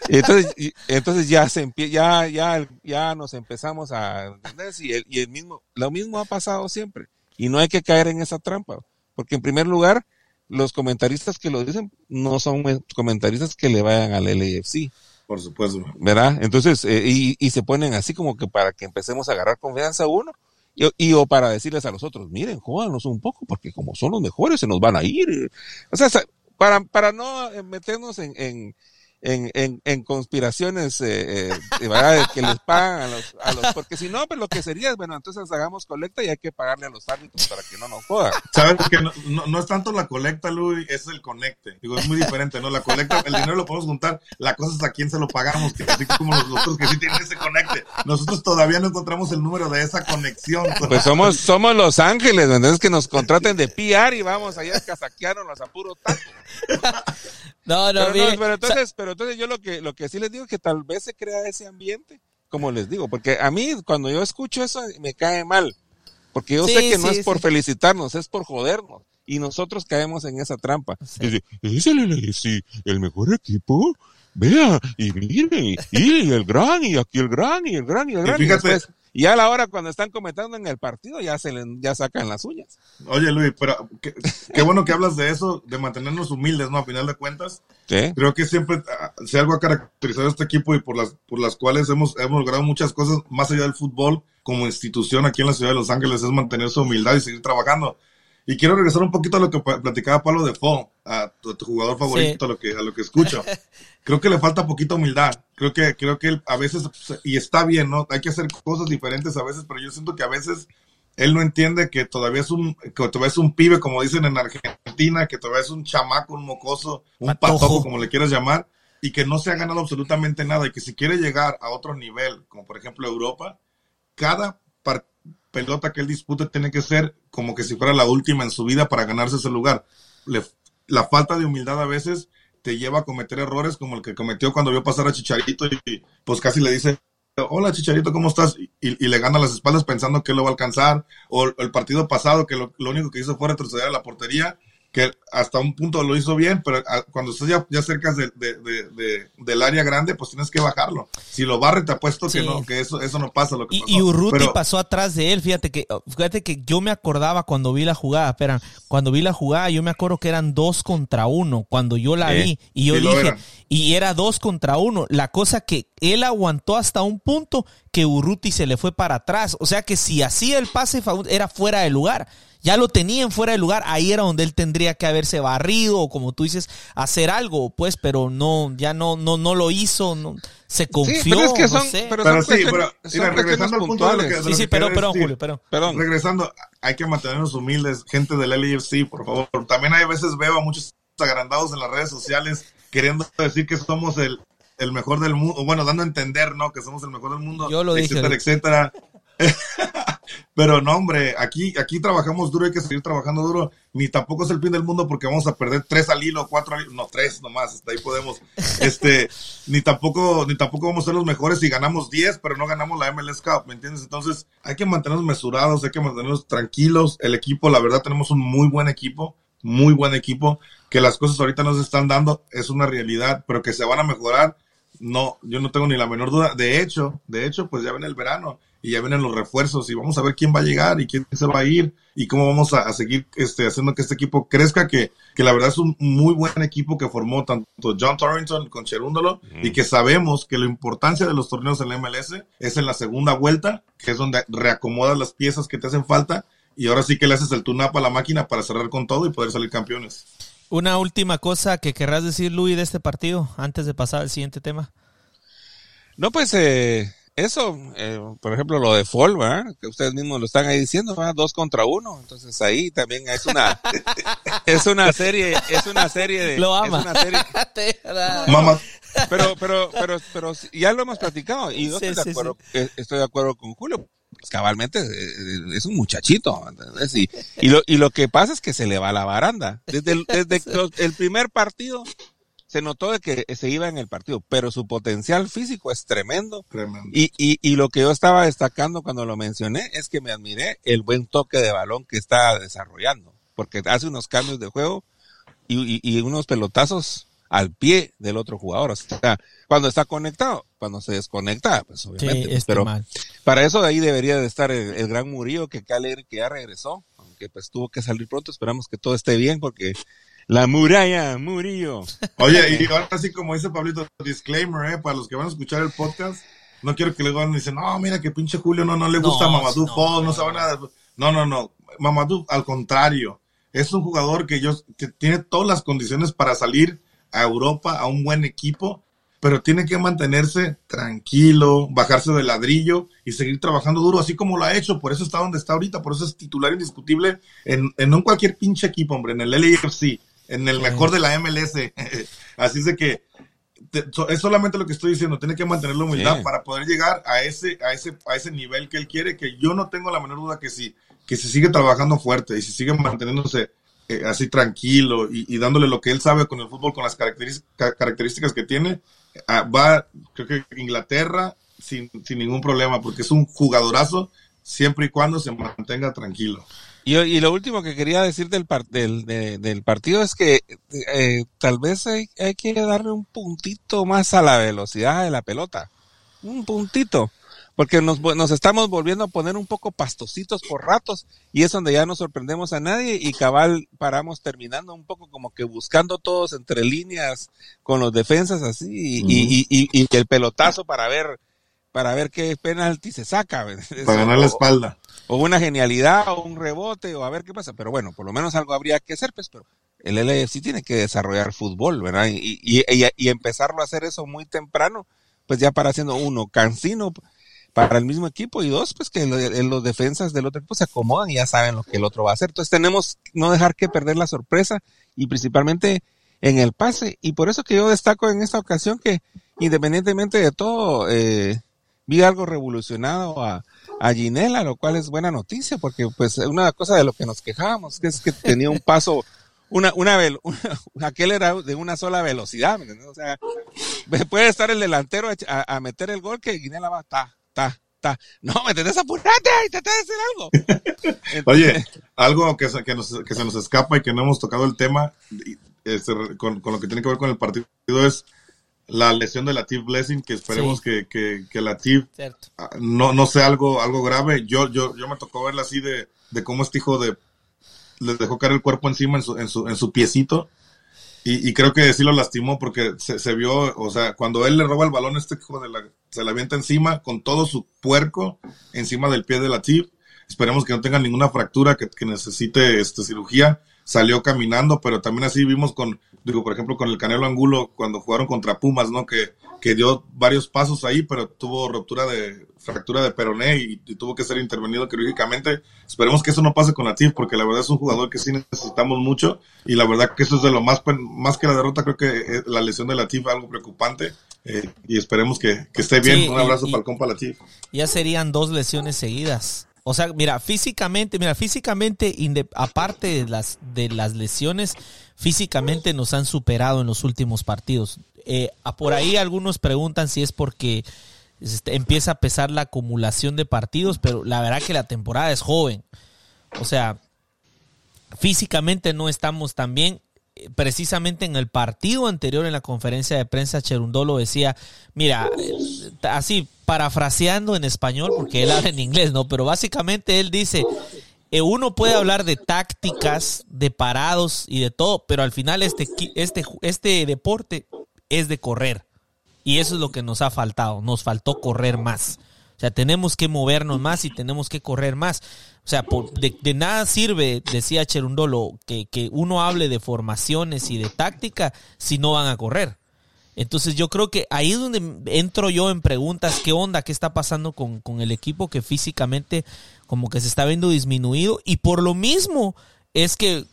Speaker 3: entonces, y- entonces ya se ya, ya, ya nos empezamos a entender y el, y el mismo, lo mismo ha pasado siempre. Y no hay que caer en esa trampa. Porque en primer lugar, los comentaristas que lo dicen no son comentaristas que le vayan al LAFC.
Speaker 4: Por supuesto.
Speaker 3: ¿verdad? Entonces, eh, y, y se ponen así como que para que empecemos a agarrar confianza uno y, y o para decirles a los otros, miren, jódanos un poco, porque como son los mejores se nos van a ir. O sea, para, para no eh, meternos en, en, en, en, en conspiraciones eh, eh, ¿verdad? que les pagan a los, a los, porque si no, pues lo que sería es, bueno, entonces hagamos colecta y hay que pagarle a los árbitros para que no nos jodan.
Speaker 4: Sabes que no, no, no es tanto la colecta, Luis, es el conecte. Digo, es muy diferente, ¿no? La colecta, el dinero lo podemos juntar, la cosa es a quién se lo pagamos, que así como los otros que sí tienen ese conecte. Nosotros todavía no encontramos el número de esa conexión.
Speaker 3: Pues somos, somos los ángeles, ¿me entiendes? Que nos contraten de PR y vamos allá a casaquearnos a puro taco.
Speaker 2: No, no,
Speaker 3: pero,
Speaker 2: mire,
Speaker 3: no, pero entonces, pero entonces yo lo que, lo que sí les digo es que tal vez se crea ese ambiente, como les digo, porque a mí cuando yo escucho eso me cae mal, porque yo
Speaker 2: Sí,
Speaker 3: sé que no
Speaker 2: sí,
Speaker 3: es por
Speaker 2: sí.
Speaker 3: felicitarnos, es por jodernos, y nosotros caemos en esa trampa. Dice, Es el el mejor equipo, vea, y miren, y el gran, y aquí el gran, y el gran, y el gran, y,
Speaker 4: fíjate-
Speaker 3: después, y a la hora cuando están comentando en el partido ya se le, ya sacan las uñas.
Speaker 4: Oye, Luis, pero qué, qué bueno que hablas de eso, de mantenernos humildes, ¿no? A final de cuentas,
Speaker 3: ¿Sí?
Speaker 4: creo que siempre, ah, si algo ha caracterizado a este equipo y por las, por las cuales hemos, hemos logrado muchas cosas más allá del fútbol como institución aquí en la ciudad de Los Ángeles es mantener su humildad y seguir trabajando. Y quiero regresar un poquito a lo que platicaba Pablo de Fo, a tu, tu jugador favorito, a lo que a lo que escucho. Creo que le falta poquita humildad. Creo que creo que él a veces y está bien, ¿no? Hay que hacer cosas diferentes a veces, pero yo siento que a veces él no entiende que todavía es un que todavía es un pibe como dicen en Argentina, que todavía es un chamaco, un mocoso, un
Speaker 2: Patojo.
Speaker 4: patojo como le quieras llamar y que no se ha ganado absolutamente nada y que si quiere llegar a otro nivel, como por ejemplo Europa, cada pelota que él dispute tiene que ser como que si fuera la última en su vida para ganarse ese lugar. La falta de humildad a veces te lleva a cometer errores como el que cometió cuando vio pasar a Chicharito y, pues casi le dice, hola Chicharito, ¿cómo estás? Y, le gana las espaldas pensando que lo va a alcanzar. O el, partido pasado que lo único que hizo fue retroceder a la portería, que hasta un punto lo hizo bien, pero a- cuando estás ya, ya cerca de, de- de- de- del área grande, pues tienes que bajarlo. Si lo barre, te apuesto que no, que eso, eso no pasa. Lo que
Speaker 2: Y,
Speaker 4: pasó.
Speaker 2: y Urruti
Speaker 4: Pero-
Speaker 2: pasó atrás de él, fíjate que, fíjate que yo me acordaba cuando vi la jugada, espera, cuando vi la jugada yo me acuerdo que eran dos contra uno, cuando yo la vi, y yo
Speaker 4: sí
Speaker 2: dije, y era dos contra uno, la cosa que él aguantó hasta un punto que Urruti se le fue para atrás, o sea que si hacía el pase era fuera de lugar, ya lo tenían fuera de lugar, ahí era donde él tendría que haberse barrido o como tú dices, hacer algo, pues, pero no, ya no, no, no lo hizo, no, se confió,
Speaker 3: pero es que
Speaker 2: no
Speaker 3: son-
Speaker 2: sé.
Speaker 3: pero
Speaker 4: Pero
Speaker 3: son
Speaker 4: sí, pero mira, regresando al punto de lo que, de
Speaker 2: Sí,
Speaker 4: lo
Speaker 2: sí,
Speaker 4: que
Speaker 2: perdón,
Speaker 4: decir.
Speaker 2: Julio, perdón.
Speaker 3: Perdón.
Speaker 4: Regresando, hay que mantenernos humildes, gente del LAFC, por favor. También hay veces veo a muchos agrandados en las redes sociales queriendo decir que somos el, el mejor del mundo, bueno, dando a entender, ¿no? Que somos el mejor del mundo,
Speaker 2: Yo lo dije.
Speaker 4: etcétera, etcétera. Pero no, hombre, aquí, aquí trabajamos duro, hay que seguir trabajando duro. Ni tampoco es el fin del mundo porque vamos a perder tres al hilo, cuatro al hilo, no, tres nomás, hasta ahí podemos. Este, ni tampoco, ni tampoco vamos a ser los mejores si ganamos 10, pero no ganamos la MLS Cup, ¿me entiendes? Entonces, hay que mantenernos mesurados, hay que mantenernos tranquilos. El equipo, la verdad, tenemos un muy buen equipo, muy buen equipo. Que las cosas ahorita nos están dando es una realidad, pero que se van a mejorar, no, yo no tengo ni la menor duda. De hecho, de hecho, pues ya viene el verano y ya vienen los refuerzos y vamos a ver quién va a llegar y quién se va a ir y cómo vamos a, a seguir este, haciendo que este equipo crezca, que, que la verdad es un muy buen equipo que formó tanto John Torrington con Cherúndolo y que sabemos que la importancia de los torneos en la MLS es en la segunda vuelta, que es donde reacomodas las piezas que te hacen falta y ahora sí que le haces el tune-up a la máquina para cerrar con todo y poder salir campeones.
Speaker 2: Una última cosa que querrás decir, Luis, de este partido, antes de pasar al siguiente tema.
Speaker 3: No, pues eh, eso, eh, por ejemplo, lo de Fall, ¿verdad? Que ustedes mismos lo están ahí diciendo, ¿verdad? Dos contra uno. Entonces ahí también es una, es una serie, es una serie de,
Speaker 2: Lo ama.
Speaker 3: es una serie,
Speaker 4: Mamá,
Speaker 3: pero, pero, pero, pero ya lo hemos platicado y yo
Speaker 2: Sí,
Speaker 3: estoy, de acuerdo, eh, estoy de acuerdo con Julio. pues cabalmente eh, es un muchachito. Y, y, lo, y lo que pasa es que se le va la baranda. Desde el, desde el primer partido se notó de que se iba en el partido, pero su potencial físico es tremendo. Y, y, y, lo que yo estaba destacando cuando lo mencioné es que me admiré el buen toque de balón que está desarrollando, porque hace unos cambios de juego y, y unos pelotazos al pie del otro jugador. O sea, cuando está conectado, cuando se desconecta, pues obviamente. Pues, pero para eso de ahí debería de estar el, gran Murillo que, que ya regresó, aunque pues tuvo que salir pronto. Esperamos que todo esté bien porque la muralla, Murillo.
Speaker 4: Oye, y ahora así como dice Pablito, disclaimer, ¿eh? para los que van a escuchar el podcast, no quiero que luego dicen, no, mira que pinche Julio no, no le gusta a Mamadou no, no, sabe nada. No, no, no. Mamadou, al contrario, es un jugador que, yo, que tiene todas las condiciones para salir a Europa, a un buen equipo, pero tiene que mantenerse tranquilo, bajarse del ladrillo y seguir trabajando duro, así como lo ha hecho. Por eso está donde está ahorita, por eso es titular indiscutible en, en no cualquier pinche equipo, hombre, en el LAFC en el mejor de la MLS. Así es de que es solamente lo que estoy diciendo, tiene que mantener la humildad para poder llegar a ese, a ese, a ese nivel que él quiere, que yo no tengo la menor duda que si, que si sigue trabajando fuerte y si sigue manteniéndose eh, así tranquilo y, dándole lo que él sabe con el fútbol, con las características, características que tiene, ah, va, creo que Inglaterra sin, sin ningún problema, porque es un jugadorazo siempre y cuando se mantenga tranquilo.
Speaker 3: Y, lo último que quería decir del, del, del partido es que eh, tal vez hay, que darle un puntito más a la velocidad de la pelota. Un puntito. Porque nos, nos estamos volviendo a poner un poco pastositos por ratos y es donde ya no sorprendemos a nadie y cabal paramos terminando un poco como que buscando todos entre líneas con los defensas así y, y, y el pelotazo para ver para ver qué penalti se saca.
Speaker 4: Para ganar la espalda.
Speaker 3: O, una genialidad, o un rebote, o a ver qué pasa. Pero bueno, por lo menos algo habría que hacer, pues, pero el LFC tiene que desarrollar fútbol, ¿verdad? Y, y, y, empezarlo a hacer eso muy temprano, pues ya para haciendo uno, cansino para el mismo equipo y dos, pues que los defensas del otro equipo se acomodan y ya saben lo que el otro va a hacer. Entonces tenemos no dejar que perder la sorpresa y principalmente en el pase. Y por eso que yo destaco en esta ocasión que independientemente de todo, eh, vi algo revolucionado a, Ginela, lo cual es buena noticia, porque pues una cosa de lo que nos quejábamos es que tenía un paso, una, una, aquel era de una sola velocidad, O sea, puede estar el delantero a, meter el gol que Ginela va, ta, ta, ta. No, ¿me entendés? Apurate y trata de hacer
Speaker 4: algo. Oye, algo que, que, nos, que se nos escapa y que no hemos tocado el tema este, con, con lo que tiene que ver con el partido es la lesión de Latif Blessing, que esperemos que, que, que Latif ah, no, no sea algo, algo grave. Yo, yo, yo me tocó verla así de, de cómo este hijo de le dejó caer el cuerpo encima en su, en su, en su piecito. Y, y creo que sí lo lastimó porque se, se, vio, o sea, cuando él le roba el balón, este hijo de la, se la avienta encima con todo su puerco encima del pie de Latif. Esperemos que no tenga ninguna fractura, que, que necesite este, cirugía. Salió caminando, pero también así vimos con, digo, por ejemplo, con el Canelo Angulo cuando jugaron contra Pumas, ¿no? Que, que dio varios pasos ahí, pero tuvo ruptura de fractura de peroné y, tuvo que ser intervenido quirúrgicamente. Esperemos que eso no pase con Latif, porque la verdad es un jugador que sí necesitamos mucho y la verdad que eso es de lo más, más que la derrota, creo que eh, la lesión de Latif es algo preocupante eh, y esperemos que, que esté bien. un abrazo para el compa Latif.
Speaker 2: Ya serían dos lesiones seguidas. O sea, mira, físicamente, mira, físicamente, aparte de las, de las lesiones, físicamente nos han superado en los últimos partidos. Eh, por ahí algunos preguntan si es porque este, empieza a pesar la acumulación de partidos, pero la verdad que la temporada es joven. O sea, físicamente no estamos tan bien. Precisamente en el partido anterior en la conferencia de prensa, Cherundolo decía, mira, eh, así parafraseando en español, porque él habla en inglés, ¿no? Pero básicamente él dice, eh, uno puede hablar de tácticas, de parados y de todo, pero al final este, este, este deporte es de correr. Y eso es lo que nos ha faltado. Nos faltó correr más. O sea, tenemos que movernos más y tenemos que correr más. O sea, de, nada sirve, decía Cherundolo, que, que uno hable de formaciones y de táctica si no van a correr. Entonces yo creo que ahí es donde entro yo en preguntas, ¿qué onda? ¿Qué está pasando con, con el equipo que físicamente como que se está viendo disminuido? Y por lo mismo es que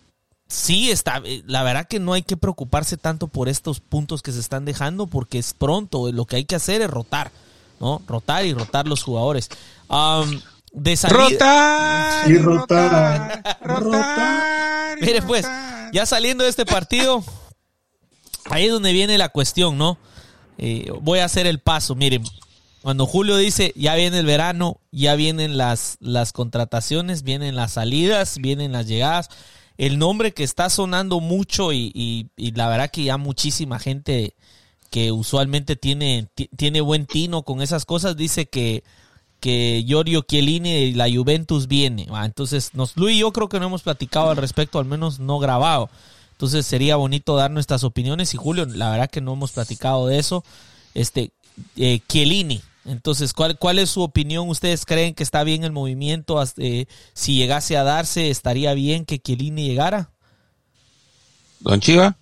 Speaker 2: sí está, la verdad que no hay que preocuparse tanto por estos puntos que se están dejando porque es pronto, lo que hay que hacer es rotar, ¿no? Rotar y rotar los jugadores. de salida.
Speaker 3: Rotar,
Speaker 4: Y rotar,
Speaker 3: rotar,
Speaker 2: Mire, pues, ya saliendo de este partido, ahí es donde viene la cuestión, ¿no? Eh, voy a hacer el paso. Miren, cuando Julio dice ya viene el verano, ya vienen las, las contrataciones, vienen las salidas, vienen las llegadas. El nombre que está sonando mucho y, y- y la verdad que ya muchísima gente que usualmente tiene, ti- tiene buen tino con esas cosas dice que, que Giorgio Chiellini de la Juventus viene. ¿va? Entonces, nos, Luis y yo creo que no hemos platicado al respecto, al menos no grabado. Entonces sería bonito dar nuestras opiniones y Julio, la verdad que no hemos platicado de eso. Este, eh, Chiellini. Entonces, ¿cuál, ¿cuál es su opinión? ¿Ustedes creen que está bien el movimiento? Hasta, eh, si llegase a darse, ¿estaría bien que Chiellini llegara?
Speaker 3: Don Chiva.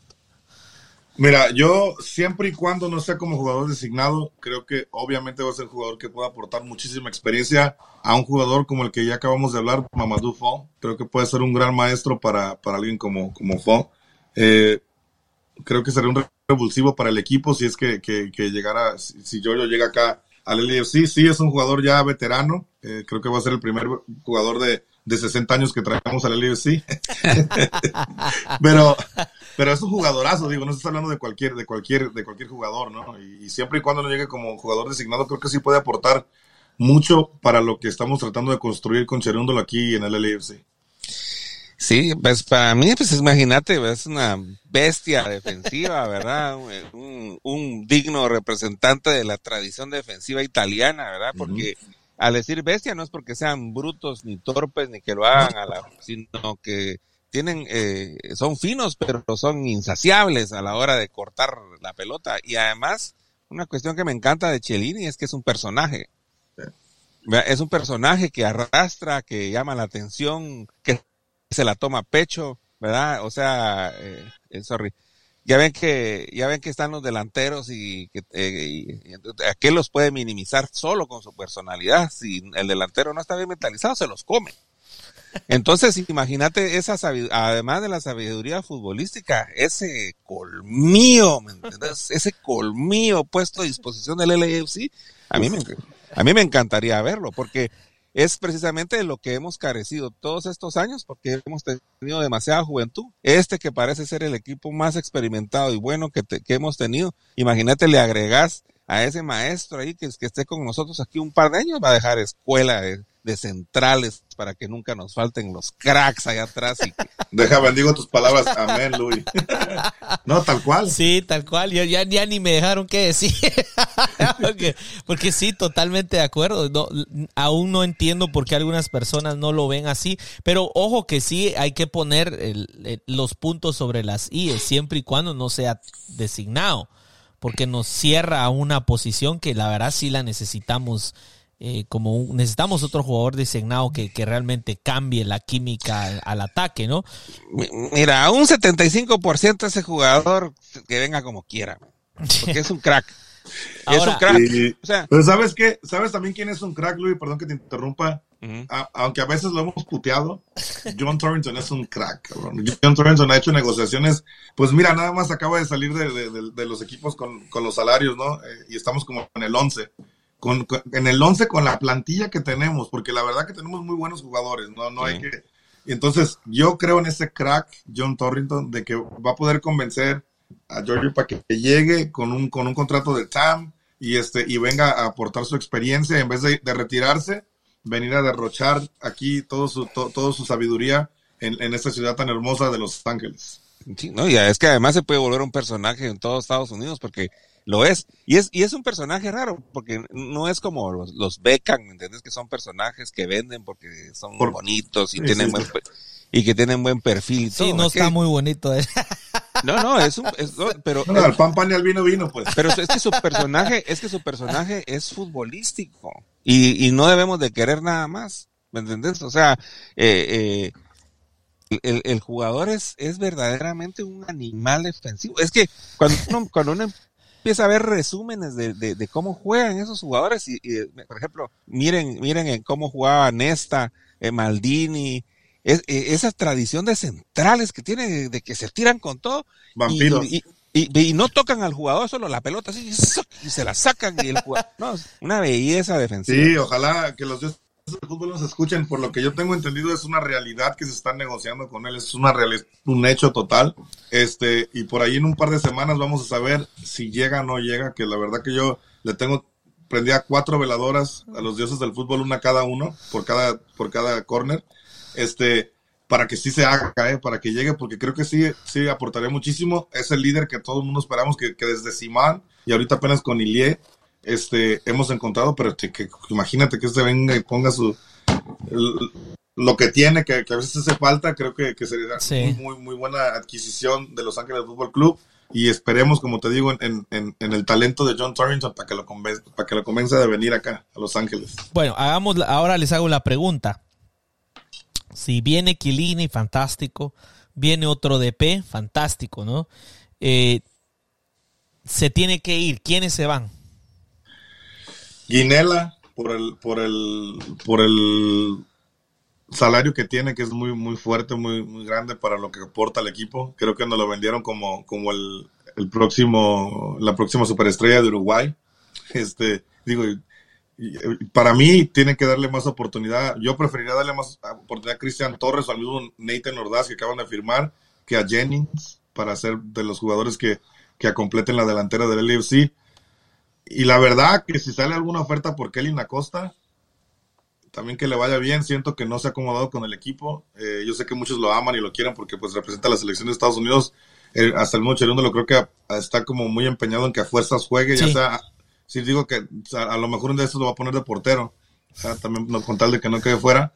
Speaker 4: Mira, yo siempre y cuando no sea como jugador designado, creo que obviamente va a ser un jugador que pueda aportar muchísima experiencia a un jugador como el que ya acabamos de hablar, Mamadou Fall. Creo que puede ser un gran maestro para, para alguien como, como Fall. Eh, creo que será un revulsivo para el equipo si es que, que, llegara, si, Giorgio llega acá al LFC. Sí, es un jugador ya veterano. Eh, creo que va a ser el primer jugador de, de 60 años que traemos al LFC. pero, pero es un jugadorazo, digo, no se está hablando de cualquier, de cualquier, de cualquier jugador, ¿no? Y, y siempre y cuando no llegue como jugador designado, creo que sí puede aportar mucho para lo que estamos tratando de construir con Cherúndolo aquí en el LFC.
Speaker 3: Sí, pues para mí, pues imagínate, es una bestia defensiva, ¿verdad? Un, un digno representante de la tradición defensiva italiana, ¿verdad? Porque al decir bestia no es porque sean brutos ni torpes ni que lo hagan a la, sino que tienen, eh, son finos, pero son insaciables a la hora de cortar la pelota. Y además, una cuestión que me encanta de Cellini es que es un personaje. Es un personaje que arrastra, que llama la atención, que se la toma pecho, ¿verdad? O sea, eh, eh, sorry. Ya ven que ya ven que están los delanteros y que eh, aquel los puede minimizar solo con su personalidad. Si el delantero no está bien mentalizado, se los come. Entonces, imagínate esa además de la sabiduría futbolística, ese colmillo, ¿me entiendes? Ese colmillo puesto a disposición del LAFC, a mí a mí me encantaría verlo, porque es precisamente lo que hemos carecido todos estos años, porque hemos tenido demasiada juventud. Este que parece ser el equipo más experimentado y bueno que, te- que hemos tenido, imagínate, le agregás a ese maestro ahí que, que esté con nosotros aquí un par de años, va a dejar escuela de, de centrales para que nunca nos falten los cracks allá atrás. Y,
Speaker 4: Deja, bendigo tus palabras. Amén, Luis. no, tal cual.
Speaker 2: Sí, tal cual. Ya, ya, ya ni me dejaron qué decir. porque, porque sí, totalmente de acuerdo. No, aún no entiendo por qué algunas personas no lo ven así. Pero ojo que sí hay que poner el- el- los puntos sobre las IES siempre y cuando no sea designado. Porque nos cierra a una posición que la verdad sí la necesitamos. Eh, como un- necesitamos otro jugador designado que, que realmente cambie la química al, al ataque, ¿no?
Speaker 3: mi- mira, a un 75% ese jugador que venga como quiera, porque es un crack. es un crack.
Speaker 4: Sí.
Speaker 3: O sea,
Speaker 4: Pero ¿sabes qué? ¿Sabes también quién es un crack, Luis? Perdón que te interrumpa. A- aunque a veces lo hemos puteado, John Torrington es un crack, cabrón. John Torrington ha hecho negociaciones, pues mira, nada más acaba de salir de, de- de- de los equipos con, con los salarios, ¿no? Eh, y estamos como en el 11. Con, con- en el 11 con la plantilla que tenemos, porque la verdad que tenemos muy buenos jugadores, ¿no? No hay que... Entonces, yo creo en ese crack, John Torrington, de que va a poder convencer a Georgie para que llegue con un, con un contrato de TAM y, este, y venga a aportar su experiencia en vez de, de retirarse, venir a derrochar aquí todo su, to- toda su sabiduría en, en esta ciudad tan hermosa de Los Ángeles.
Speaker 3: Sí, no, y es que además se puede volver un personaje en todos Estados Unidos porque lo es. Y es, y es un personaje raro porque no es como los, los Beckham, ¿me entiendes? Que son personajes que venden porque son
Speaker 4: Por-
Speaker 3: bonitos y
Speaker 4: Sí,
Speaker 3: tienen
Speaker 4: sí,
Speaker 3: buen y que tienen buen perfil y
Speaker 2: Sí,
Speaker 3: todo.
Speaker 2: no está muy bonito. eh.
Speaker 3: No, no, es un, es- no, pero,
Speaker 4: Bueno, al pan pan y al vino vino, pues.
Speaker 3: pero es que su personaje, es que su personaje es futbolístico y, y no debemos de querer nada más, ¿me entendés? O sea, eh, eh, el, el jugador es, es verdaderamente un animal defensivo. Es que cuando uno, cuando uno empieza a ver resúmenes de, de, de cómo juegan esos jugadores y, y, por ejemplo, miren, miren en cómo jugaba Nesta, eh, Maldini, es, eh, esa tradición de centrales que tiene de, que se tiran con todo
Speaker 4: Vampiros.
Speaker 3: y, y, y- y no tocan al jugador, solo la pelota así, y se la sacan y el jugador, no, una belleza defensiva.
Speaker 4: Sí, ojalá que los Dios de fútbol nos escuchen, por lo que yo tengo entendido es una realidad que se está negociando con él, es una un hecho total. Este, y por ahí en un par de semanas vamos a saber si llega o no llega, que la verdad que yo le tengo prendía cuatro veladoras a los dioses del fútbol, una cada uno, por cada, por cada corner, este, para que sí se haga, ¿eh? para que llegue, porque creo que sí, sí aportaría muchísimo. Es el líder que todo el mundo esperamos, que, que desde Simán y ahorita apenas con Ilie, este, hemos encontrado, pero que, imagínate que este venga y ponga su lo que tiene, que, a veces hace falta, creo que, sería muy, muy buena adquisición de Los Ángeles Fútbol Club y esperemos, como te digo, en, el talento de John Torrington para que lo convenza, para que lo convenza de venir acá a Los Ángeles.
Speaker 2: Bueno, hagamos, ahora les hago la pregunta. Si viene Kilini, fantástico. Viene otro DP, fantástico, ¿no? Eh, se tiene que ir. ¿Quiénes se van?
Speaker 4: Guinela, por el, por el, por el salario que tiene, que es muy, muy fuerte, muy, muy grande para lo que aporta el equipo. Creo que nos lo vendieron como, como el, el próximo, la próxima superestrella de Uruguay. Este, digo, para mí tiene que darle más oportunidad. Yo preferiría darle más oportunidad a Cristian Torres o al mismo Nathan Ordaz que acaban de firmar que a Jennings para ser de los jugadores que, que completen la delantera del LFC. Y la verdad que si sale alguna oferta por Kelly Acosta, también que le vaya bien. Siento que no se ha acomodado con el equipo. Eh, yo sé que muchos lo aman y lo quieren porque pues representa a la selección de Estados Unidos. Eh, hasta el Mundo lo creo que está como muy empeñado en que a fuerzas juegue, ya sea, si digo que a, lo mejor un de estos lo va a poner de portero, también no, con tal de que no quede fuera.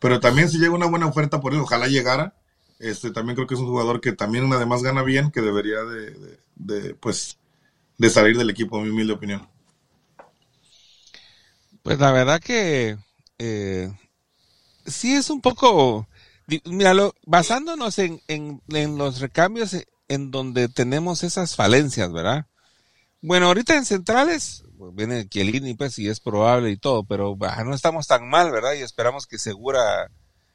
Speaker 4: Pero también si llega una buena oferta por él, ojalá llegara. Este, también creo que es un jugador que también además gana bien, que debería de, de pues, de salir del equipo, en mi humilde opinión.
Speaker 3: Pues la verdad que eh, sí es un poco, basándonos en, en, los recambios en donde tenemos esas falencias, ¿verdad? Bueno, ahorita en centrales pues, viene Chiellini, pues, y es probable y todo, pero no estamos tan mal, ¿verdad? Y esperamos que Segura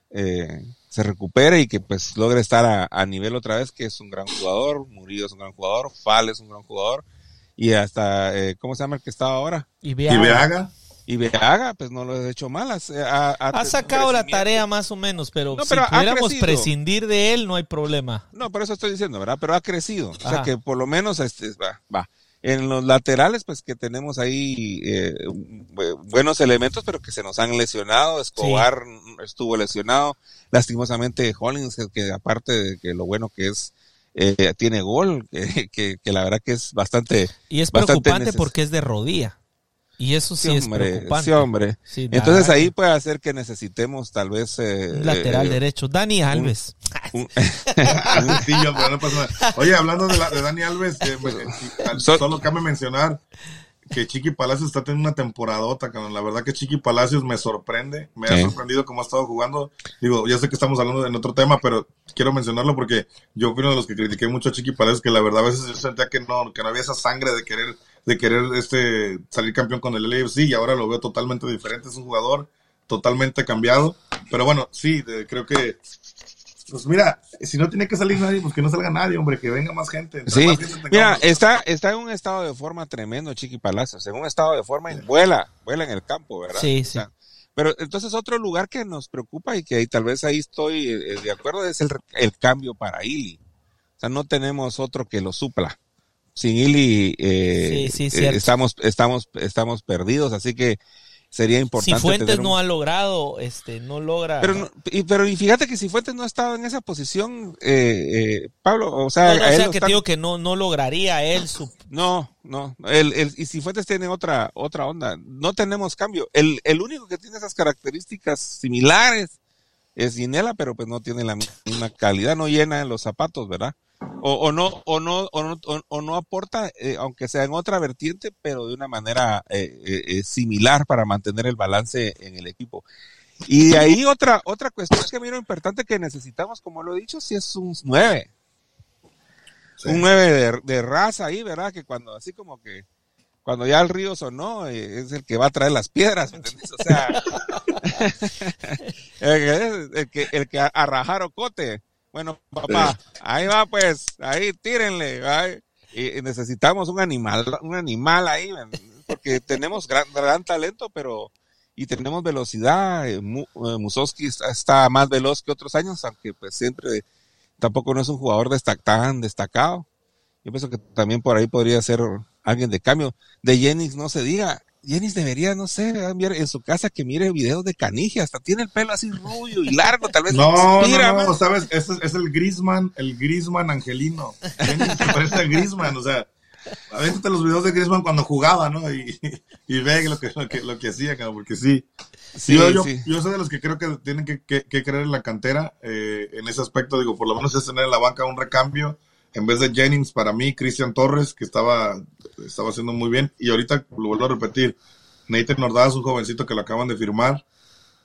Speaker 3: eh, se recupere y que pues logre estar a, nivel otra vez, que es un gran jugador, Murillo es un gran jugador, Fal es un gran jugador, y hasta, eh, ¿cómo se llama el que estaba ahora?
Speaker 2: Y
Speaker 3: Beaga y Beaga, pues no lo he hecho mal.
Speaker 2: Ha, sacado la tarea más o menos, pero, si pudiéramos prescindir de él, no hay problema.
Speaker 3: No, por eso estoy diciendo, ¿verdad? Pero ha crecido. O sea que por lo menos este, va, va. En los laterales, pues que tenemos ahí eh, buenos elementos, pero que se nos han lesionado. Escobar estuvo lesionado. Lastimosamente, Hollins, que, aparte de que lo bueno que es, eh, tiene gol, que, que, la verdad que es bastante.
Speaker 2: Y es preocupante porque es de rodilla. Y eso sí, es preocupante.
Speaker 3: Sí, hombre. Entonces ahí puede hacer que necesitemos tal vez... Eh,
Speaker 2: lateral eh, derecho. Dani Alves.
Speaker 4: Oye, hablando de, Dani Alves, eh, solo cabe mencionar que Chiqui Palacios está teniendo una temporadota, la verdad que Chiqui Palacios me sorprende, me ha sorprendido cómo ha estado jugando. Digo, ya sé que estamos hablando de otro tema, pero quiero mencionarlo porque yo fui uno de los que critiqué mucho a Chiqui Palacios, que la verdad a veces yo sentía que no, que no había esa sangre de querer de querer este, salir campeón con el LAFC y ahora lo veo totalmente diferente. Es un jugador totalmente cambiado. Pero bueno, sí, creo que pues mira, si no tiene que salir nadie, pues que no salga nadie, hombre, que venga más gente.
Speaker 3: Sí, mira, está, está en un estado de forma tremendo, Chiqui Palacios, en un estado de forma, vuela, vuela en el campo, ¿verdad?
Speaker 2: Sí, sí.
Speaker 3: pero entonces otro lugar que nos preocupa y que tal vez ahí estoy eh, de acuerdo es el, el cambio para Ili. O sea, no tenemos otro que lo supla sin Ili eh, eh, estamos, estamos, estamos perdidos, así que sería importante.
Speaker 2: Si Fuentes no ha logrado, este, no logra.
Speaker 3: Pero, y, pero y fíjate que si Fuentes no ha estado en esa posición, eh, Pablo, o sea,
Speaker 2: no, o sea que digo que no, no lograría él su.
Speaker 3: No, no, el, el, y si Fuentes tiene otra, otra onda, no tenemos cambio. El, el único que tiene esas características similares es Ginela, pero pues no tiene la misma calidad, no llena los zapatos, ¿verdad? O, no o no o no, o no aporta eh, aunque sea en otra vertiente pero de una manera eh, eh, similar para mantener el balance en el equipo. Y ahí otra otra cuestión que miro importante que necesitamos como lo he dicho si es un 9 un 9 de, raza ahí verdad que cuando así como que cuando ya el río sonó es el que va a traer las piedras o sea el, que el que a, rajar ocote bueno, papá, ahí va pues, ahí tírenle, Y, necesitamos un animal, un animal ahí, porque tenemos gran, gran talento, pero y tenemos velocidad. Eh, Musowski está, más veloz que otros años, aunque pues siempre tampoco no es un jugador tan destacado. Yo pienso que también por ahí podría ser alguien de cambio. De Jennings no se diga. Jennings debería, no sé, en su casa que mire videos de Canigia, hasta tiene el pelo así rubio y largo, tal vez.
Speaker 4: No, no, no, sabes, es, es el Grisman, el Grisman angelino. Jennings se parece al Grisman, o sea, Avéntate los videos de Griezmann cuando jugaba, ¿no? Y, y ve lo que, lo que, lo que hacía, porque sí. yo, yo, soy de los que creo que tienen que, que, creer en la cantera eh, en ese aspecto. Digo, por lo menos es tener en la banca un recambio. En vez de Jennings, para mí, Cristian Torres, que estaba, estaba haciendo muy bien. Y ahorita lo vuelvo a repetir. Nathan Ordaz, un jovencito que lo acaban de firmar,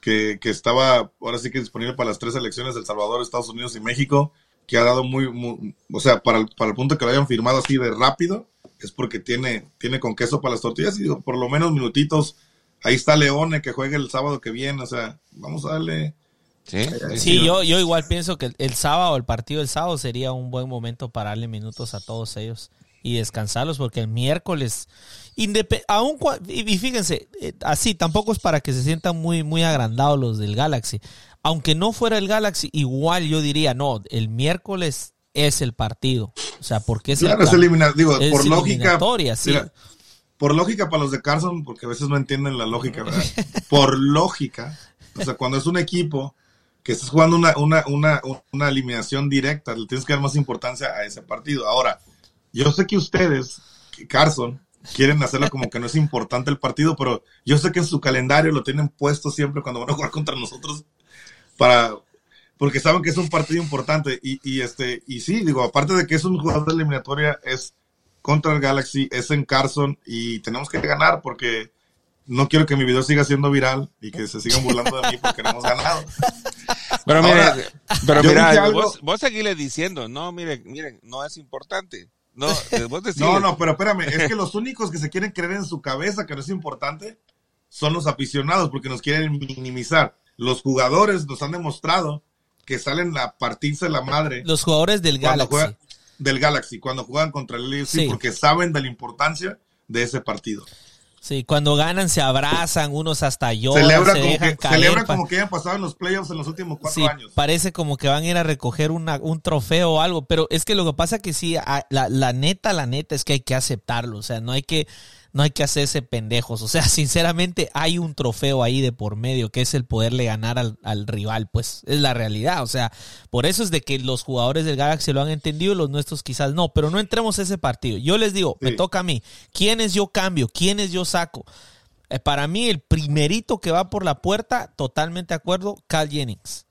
Speaker 4: que, que estaba ahora sí que disponible para las tres elecciones El Salvador, Estados Unidos y México que ha dado muy, o sea, para el, para el punto que lo hayan firmado así de rápido, es porque tiene, tiene con queso para las tortillas y por lo menos minutitos. Ahí está Leone que juegue el sábado que viene, o sea, vamos a darle.
Speaker 2: Sí, yo, yo igual pienso que el, sábado, el partido del sábado sería un buen momento para darle minutos a todos ellos y descansarlos porque el miércoles, aún, y fíjense, eh, así tampoco es para que se sientan muy, muy agrandados los del Galaxy aunque no fuera el Galaxy, igual yo diría, no, el miércoles es el partido. O sea, porque es
Speaker 4: claro, es digo, por lógica. Sí. por lógica para los de Carson, porque a veces no entienden la lógica, ¿verdad? por lógica, o sea, cuando es un equipo que estás jugando una, una, una, una eliminación directa, le tienes que dar más importancia a ese partido. Ahora, yo sé que ustedes, Carson, quieren hacerlo como que no es importante el partido, pero yo sé que en su calendario lo tienen puesto siempre cuando van a jugar contra nosotros para porque saben que es un partido importante y, y, este y sí digo aparte de que es un jugador de eliminatoria es contra el Galaxy es en Carson y tenemos que ganar porque no quiero que mi video siga siendo viral y que se sigan burlando de mí porque no hemos ganado
Speaker 3: pero mire pero mira vos, vos seguirle diciendo no mire miren no es importante no, vos
Speaker 4: no, no, pero espérame, es que los únicos que se quieren creer en su cabeza que no es importante son los aficionados porque nos quieren minimizar los jugadores nos han demostrado que salen a partirse la madre.
Speaker 2: Los jugadores del Galaxy.
Speaker 4: del Galaxy, cuando juegan contra el LFC, porque saben de la importancia de ese partido.
Speaker 2: Sí, cuando ganan se abrazan, unos hasta lloran, celebra se como
Speaker 4: que, Celebran como que hayan pasado en los playoffs en los últimos cuatro sí, años.
Speaker 2: Parece como que van a ir a recoger una, un trofeo o algo, pero es que lo que pasa que sí, la, la neta, la neta es que hay que aceptarlo, o sea, no hay que no hay que hacerse pendejos. O sea, sinceramente hay un trofeo ahí de por medio que es el poderle ganar al, rival, pues es la realidad. O sea, por eso es de que los jugadores del Galaxy lo han entendido, los nuestros quizás no, pero no entremos a ese partido. Yo les digo, me toca a mí, ¿quiénes yo cambio? ¿Quiénes yo saco? Eh, para mí el primerito que va por la puerta, totalmente de acuerdo, Cal Jennings.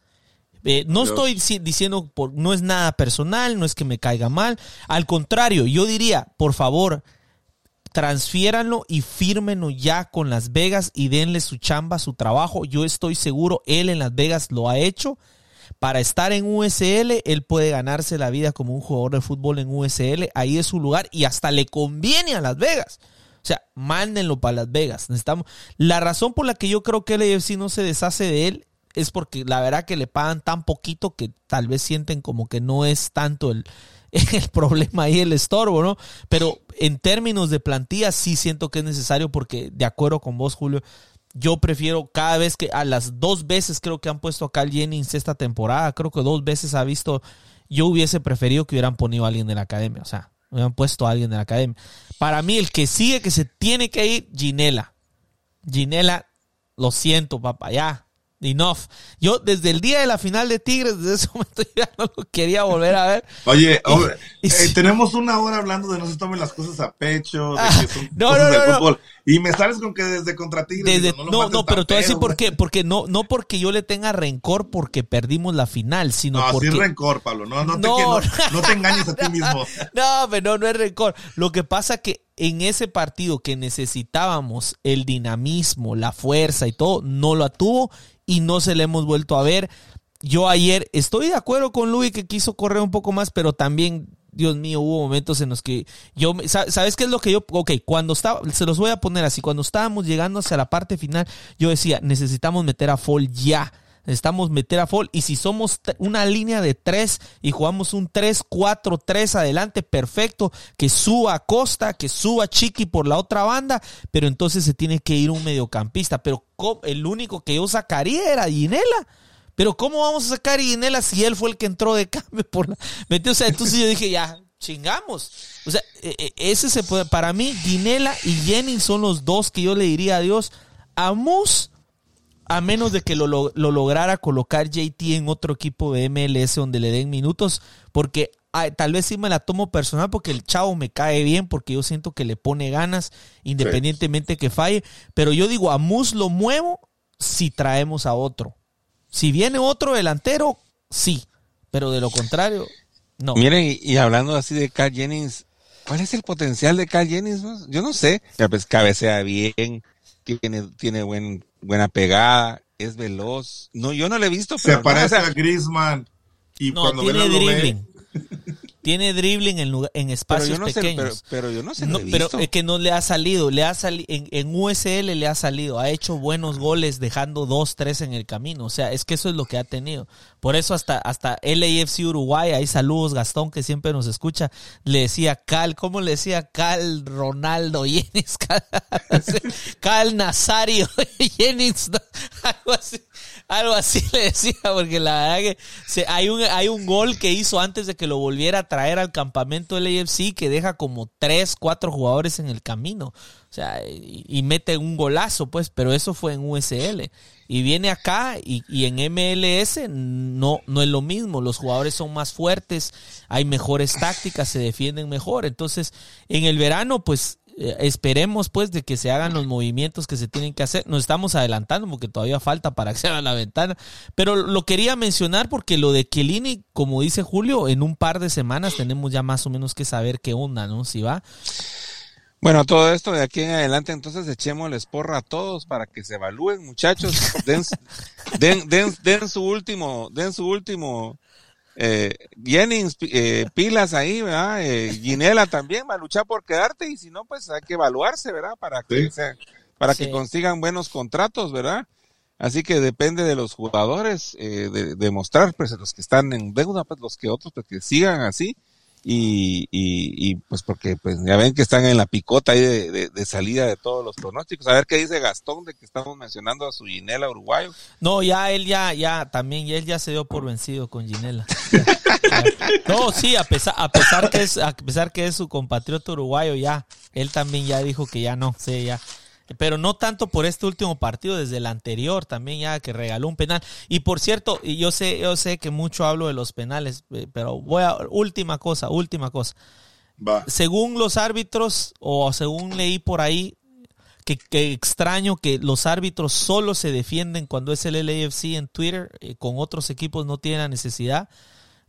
Speaker 2: Eh, no estoy diciendo, por, no es nada personal, no es que me caiga mal. Al contrario, yo diría, por favor, transfiéranlo y fírmenlo ya con Las Vegas y denle su chamba, su trabajo. Yo estoy seguro, él en Las Vegas lo ha hecho. Para estar en USL, él puede ganarse la vida como un jugador de fútbol en USL. Ahí es su lugar y hasta le conviene a Las Vegas. O sea, mándenlo para Las Vegas. Necesitamos. La razón por la que yo creo que el no se deshace de él es porque la verdad que le pagan tan poquito que tal vez sienten como que no es tanto el, el problema ahí, el estorbo, ¿no? Pero en términos de plantilla sí siento que es necesario porque de acuerdo con vos, Julio, yo prefiero cada vez que a las dos veces creo que han puesto a Cal Jennings esta temporada, creo que dos veces ha visto, yo hubiese preferido que hubieran ponido a alguien de la academia, o sea, hubieran puesto a alguien de la academia. Para mí el que sigue que se tiene que ir, Ginela. Ginela, lo siento, papá, ya, Enough. Yo desde el día de la final de Tigres, desde ese momento ya no lo quería volver a ver.
Speaker 4: Oye, eh, tenemos una hora hablando de no se tomen las cosas a pecho, de
Speaker 2: ah,
Speaker 4: que son no, cosas no, no, fútbol. Y me sales con que desde contra Tigres.
Speaker 2: no, no, pero te voy a decir por qué. Porque no, no porque yo le tenga rencor porque perdimos la final, sino no, porque.
Speaker 4: No, rencor, Pablo. No, no, te, no, te engañes a ti mismo.
Speaker 2: No, pero no, no es rencor. Lo que pasa que en ese partido que necesitábamos el dinamismo, la fuerza y todo, no lo tuvo y no se le hemos vuelto a ver. Yo ayer estoy de acuerdo con Luis que quiso correr un poco más, pero también, Dios mío, hubo momentos en los que yo, ¿sabes qué es lo que yo? Ok, cuando estaba, se los voy a poner así, cuando estábamos llegando hacia la parte final, yo decía, necesitamos meter a Fall ya. Necesitamos meter a Fall. Y si somos una línea de tres y jugamos un 3-4-3 adelante, perfecto, que suba Costa, que suba Chiqui por la otra banda, pero entonces se tiene que ir un mediocampista. Pero el único que yo sacaría era Ginela. Pero ¿cómo vamos a sacar a Ginela si él fue el que entró de cambio por la... O sea, entonces yo dije, ya, chingamos. O sea, e, e, ese se puede, para mí, Ginela y Jennings son los dos que yo le diría a Dios. A Mus, a menos de que lo, lo, lograra colocar JT en otro equipo de MLS donde le den minutos, porque tal vez sí me la tomo personal porque el chavo me cae bien, porque yo siento que le pone ganas, independientemente que falle. Pero yo digo, a Mus lo muevo si traemos a otro. Si viene otro delantero, sí. Pero de lo contrario, no.
Speaker 3: Miren, y, hablando así de Carl Jennings, ¿cuál es el potencial de Carl Jennings? Yo no sé. Pues cabecea bien, tiene, tiene buen, buena pegada, es veloz. No, yo no le he visto.
Speaker 4: Se parece a Griezmann. Y
Speaker 2: no, tiene dribbling. Tiene dribbling en, en espacios pequeños.
Speaker 3: pero, yo no sé.
Speaker 2: pero es que no le ha salido. Le ha salido en, en, USL le ha salido. Ha hecho buenos goles dejando dos, tres en el camino. O sea, es que eso es lo que ha tenido. Por eso hasta, hasta LAFC Uruguay, ahí saludos Gastón que siempre nos escucha. Le decía Cal, ¿cómo le decía Cal Ronaldo Jennings? Cal, Nazario Jennings, algo así. Algo así le decía, porque la verdad que hay, un, hay un gol que hizo antes de que lo volviera a traer al campamento del AFC que deja como tres, cuatro jugadores en el camino. O sea, y, mete un golazo, pues, pero eso fue en USL. Y viene acá y, y, en MLS no, no es lo mismo. Los jugadores son más fuertes, hay mejores tácticas, se defienden mejor. Entonces, en el verano, pues eh, esperemos pues de que se hagan los movimientos que se tienen que hacer. Nos estamos adelantando porque todavía falta para acceder a la ventana. Pero lo quería mencionar porque lo de Chiellini, como dice Julio, en un par de semanas tenemos ya más o menos que saber qué onda, ¿no? Si va.
Speaker 3: Bueno, todo esto de aquí en adelante, entonces echémosles porra a todos para que se evalúen, muchachos. Den, den, den, den su último, den su último eh, Jennings, eh, pilas ahí, ¿verdad? Eh, Ginela también va a luchar por quedarte y si no, pues hay que evaluarse, ¿verdad? Para que, para que consigan buenos contratos, ¿verdad? Así que depende de los jugadores eh, de, demostrar, pues los que están en deuda, pues los que otros, pues que sigan así y, y, y, pues porque pues ya ven que están en la picota ahí de, de, salida de todos los pronósticos. A ver qué dice Gastón de que estamos mencionando a su Ginela uruguayo.
Speaker 2: No, ya él ya, ya, también, él ya se dio por vencido con Ginela. no, sí, a pesar, a pesar que es, a pesar que es su compatriota uruguayo, ya, él también ya dijo que ya no, sí, ya pero no tanto por este último partido, desde el anterior también ya que regaló un penal. Y por cierto, yo sé, yo sé que mucho hablo de los penales, eh, pero voy a última cosa, última cosa. Según los árbitros o según leí por ahí que, extraño que los árbitros solo se defienden cuando es el LAFC en Twitter, eh, con otros equipos no tienen la necesidad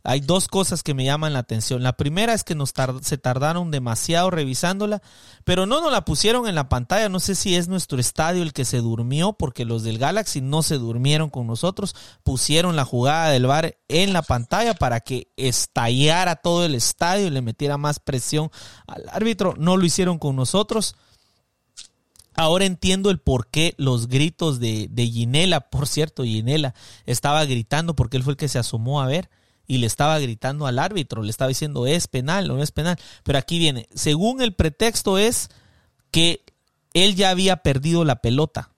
Speaker 2: hay dos cosas que me llaman la atención. La primera es que nos se tardaron demasiado revisándola, pero no nos la pusieron en la pantalla. No sé si es nuestro estadio el que se durmió, porque los del Galaxy no se durmieron con nosotros. Pusieron la jugada del bar en la pantalla para que estallara todo el estadio y le metiera más presión al árbitro. No lo hicieron con nosotros. Ahora entiendo el por qué los gritos de, de Ginela, por cierto, Ginela estaba gritando porque él fue el que se asomó a ver y le estaba gritando al árbitro, le estaba diciendo es penal o no es penal. Pero aquí viene, según el pretexto es que él ya había perdido la pelota.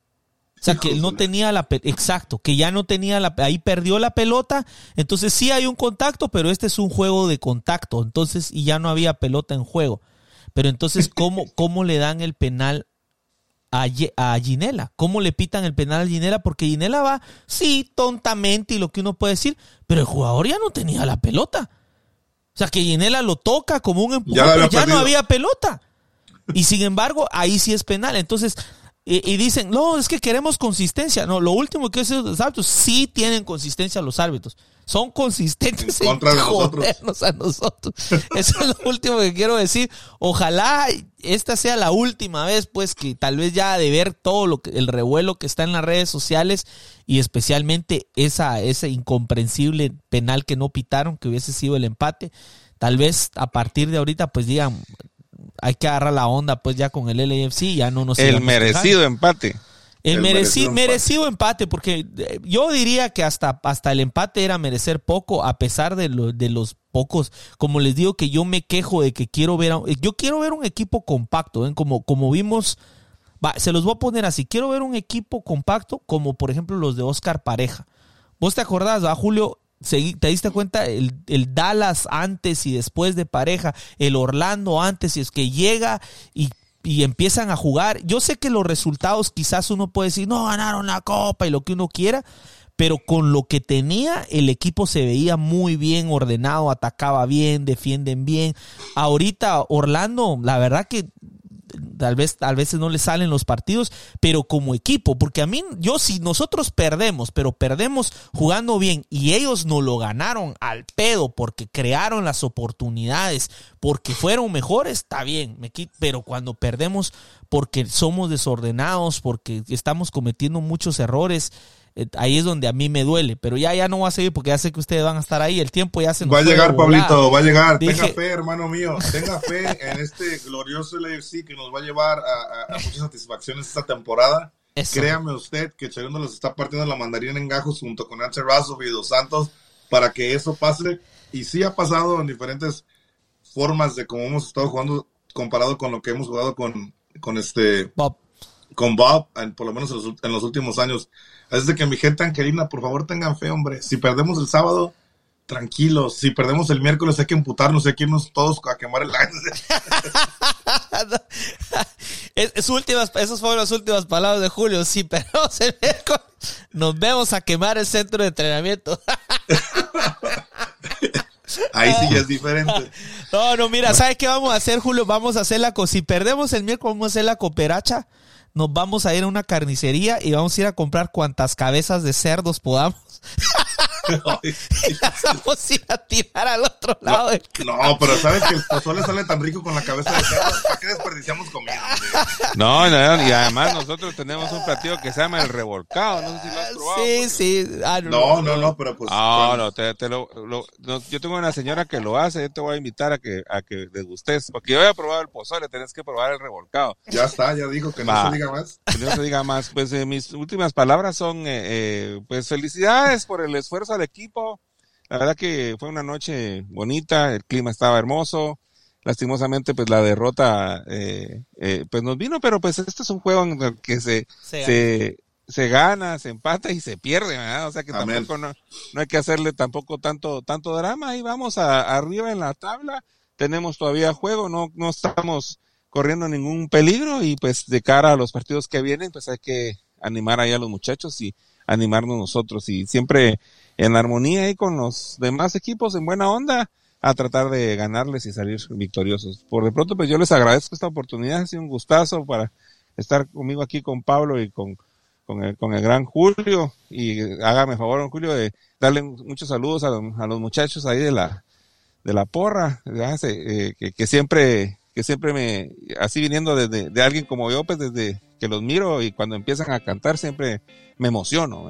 Speaker 2: O sea, que él no tenía la exacto, que ya no tenía la ahí perdió la pelota, entonces sí hay un contacto, pero este es un juego de contacto, entonces y ya no había pelota en juego. Pero entonces cómo cómo le dan el penal a, a Ginela. ¿Cómo le pitan el penal a Ginela? Porque Ginela va, sí, tontamente y lo que uno puede decir, pero el jugador ya no tenía la pelota. O sea, que Ginela lo toca como un empujón, ya, pero ya no había pelota. Y sin embargo, ahí sí es penal. Entonces, y, dicen, no, es que queremos consistencia. No, lo último que es los árbitros, sí tienen consistencia los árbitros. Son consistentes en, contra de nosotros. a nosotros. Eso es lo último que quiero decir. Ojalá esta sea la última vez, pues, que tal vez ya de ver todo lo que, el revuelo que está en las redes sociales y especialmente esa, ese incomprensible penal que no pitaron, que hubiese sido el empate. Tal vez a partir de ahorita, pues digan, hay que agarrar la onda pues ya con el LAFC, ya no nos
Speaker 3: El merecido empate.
Speaker 2: El, merecido, merecido, empate. porque eh, yo diría que hasta, hasta el empate era merecer poco, a pesar de, de los pocos. Como les digo que yo me quejo de que quiero ver, yo quiero ver un equipo compacto, ¿eh? como, como vimos, se los voy a poner así, quiero ver un equipo compacto como por ejemplo los de Oscar Pareja. ¿Vos te acordás, va Julio? ¿Te diste cuenta? El, el, Dallas antes y después de pareja, el Orlando antes y es que llega y y empiezan a jugar. Yo sé que los resultados quizás uno puede decir, no ganaron la copa y lo que uno quiera, pero con lo que tenía el equipo se veía muy bien ordenado, atacaba bien, defienden bien. Ahorita Orlando, la verdad que tal vez a veces no le salen los partidos, pero como equipo, porque a mí, yo si nosotros perdemos, pero perdemos jugando bien y ellos no lo ganaron al pedo porque crearon las oportunidades, porque fueron mejores, está bien, me pero cuando perdemos porque somos desordenados, porque estamos cometiendo muchos errores, eh, ahí es donde a mí me duele. Pero ya, ya no va a seguir porque ya sé que ustedes van a estar ahí. El tiempo ya se
Speaker 4: nos Va a llegar, Pablito, va a llegar. Tenga fe, hermano mío. Tenga fe en este glorioso LFC que nos va a llevar a, muchas satisfacciones esta temporada. Créame usted que Cherundo los está partiendo la mandarina en gajos junto con Anche Razov y Dos Santos para que eso pase. Y sí ha pasado en diferentes formas de cómo hemos estado jugando comparado con lo que hemos jugado con, con este Bob. Con Bob, por lo menos en los últimos años. Así de que mi gente angelina, por favor tengan fe, hombre. Si perdemos el sábado, tranquilos. Si perdemos el miércoles, hay que emputarnos, hay que irnos todos a quemar el aire.
Speaker 2: es, últimas, esas fueron las últimas palabras de Julio. Si perdemos el miércoles, nos vemos a quemar el centro de entrenamiento.
Speaker 4: Ahí sí es diferente.
Speaker 2: No, no, mira, ¿sabes qué vamos a hacer, Julio? Vamos a hacer la... Si perdemos el miércoles, vamos a hacer la cooperacha nos vamos a ir a una carnicería y vamos a ir a comprar cuantas cabezas de cerdos podamos. y las vamos a ir a tirar al otro lado
Speaker 4: no, No, pero ¿sabes que el pozole sale tan rico con la cabeza de cerdo? ¿Para qué desperdiciamos comida?
Speaker 3: No, no, y además nosotros tenemos un platillo que se llama el revolcado. No sé si lo has probado.
Speaker 2: Sí, sí.
Speaker 4: Ah, no, no, no, pero pues.
Speaker 3: No, no, te, lo, yo tengo una señora que lo hace. Yo te voy a invitar a que, a que degustes. Porque yo voy a probar el pozole, tenés que probar el revolcado.
Speaker 4: Ya está, ya dijo que no se diga más.
Speaker 3: Que no se diga más. Pues eh, mis últimas palabras son: eh, eh, pues felicidades por el esfuerzo equipo. La verdad que fue una noche bonita, el clima estaba hermoso. Lastimosamente, pues la derrota, eh, eh, pues nos vino, pero pues este es un juego en el que se, se, se, gana, se empata y se pierde, O sea que tampoco no, no, hay que hacerle tampoco tanto, tanto drama. y vamos a, arriba en la tabla, tenemos todavía juego, no, no estamos corriendo ningún peligro y pues de cara a los partidos que vienen, pues hay que animar ahí a los muchachos y animarnos nosotros y siempre en armonía ahí con los demás equipos en buena onda a tratar de ganarles y salir victoriosos. Por de pronto, pues yo les agradezco esta oportunidad, ha sido un gustazo para estar conmigo aquí con Pablo y con, con, el, con el gran Julio. Y hágame favor, Julio, de darle muchos saludos a, los muchachos ahí de la, de la porra, eh, que, que, siempre, que siempre me, así viniendo desde, de alguien como yo, pues desde que los miro y cuando empiezan a cantar siempre me emociono,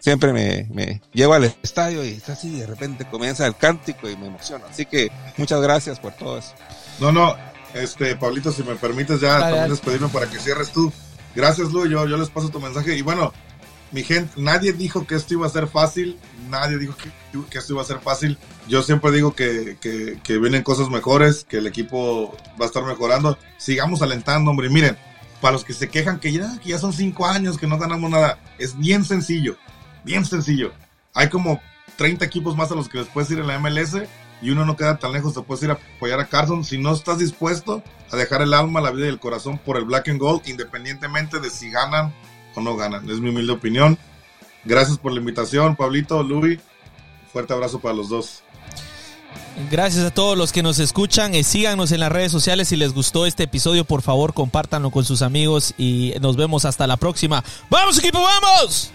Speaker 3: siempre me, me llevo al estadio y así de repente comienza el cántico y me emociono. Así que muchas gracias por todo eso.
Speaker 4: No, no, este, Pablito, si me permites ya también despedirme para que cierres tú. Gracias, Lu, yo, yo les paso tu mensaje. Y bueno, mi gente, nadie dijo que esto iba a ser fácil, nadie dijo que, esto iba a ser fácil. Yo siempre digo que, que, que, vienen cosas mejores, que el equipo va a estar mejorando. Sigamos alentando, hombre. miren, para los que se quejan que ya, que ya son cinco años que no ganamos nada, es bien sencillo, bien sencillo. Hay como 30 equipos más a los que les puedes ir en la MLS y uno no queda tan lejos, te puedes ir a apoyar a Carson si no estás dispuesto a dejar el alma, la vida y el corazón por el Black and Gold, independientemente de si ganan o no ganan. Es mi humilde opinión. Gracias por la invitación, Pablito, Luis. Fuerte abrazo para los dos.
Speaker 2: Gracias a todos los que nos escuchan. Eh, síganos en las redes sociales. Si les gustó este episodio, por favor, compártanlo con sus amigos y nos vemos hasta la próxima. ¡Vamos, equipo! ¡Vamos!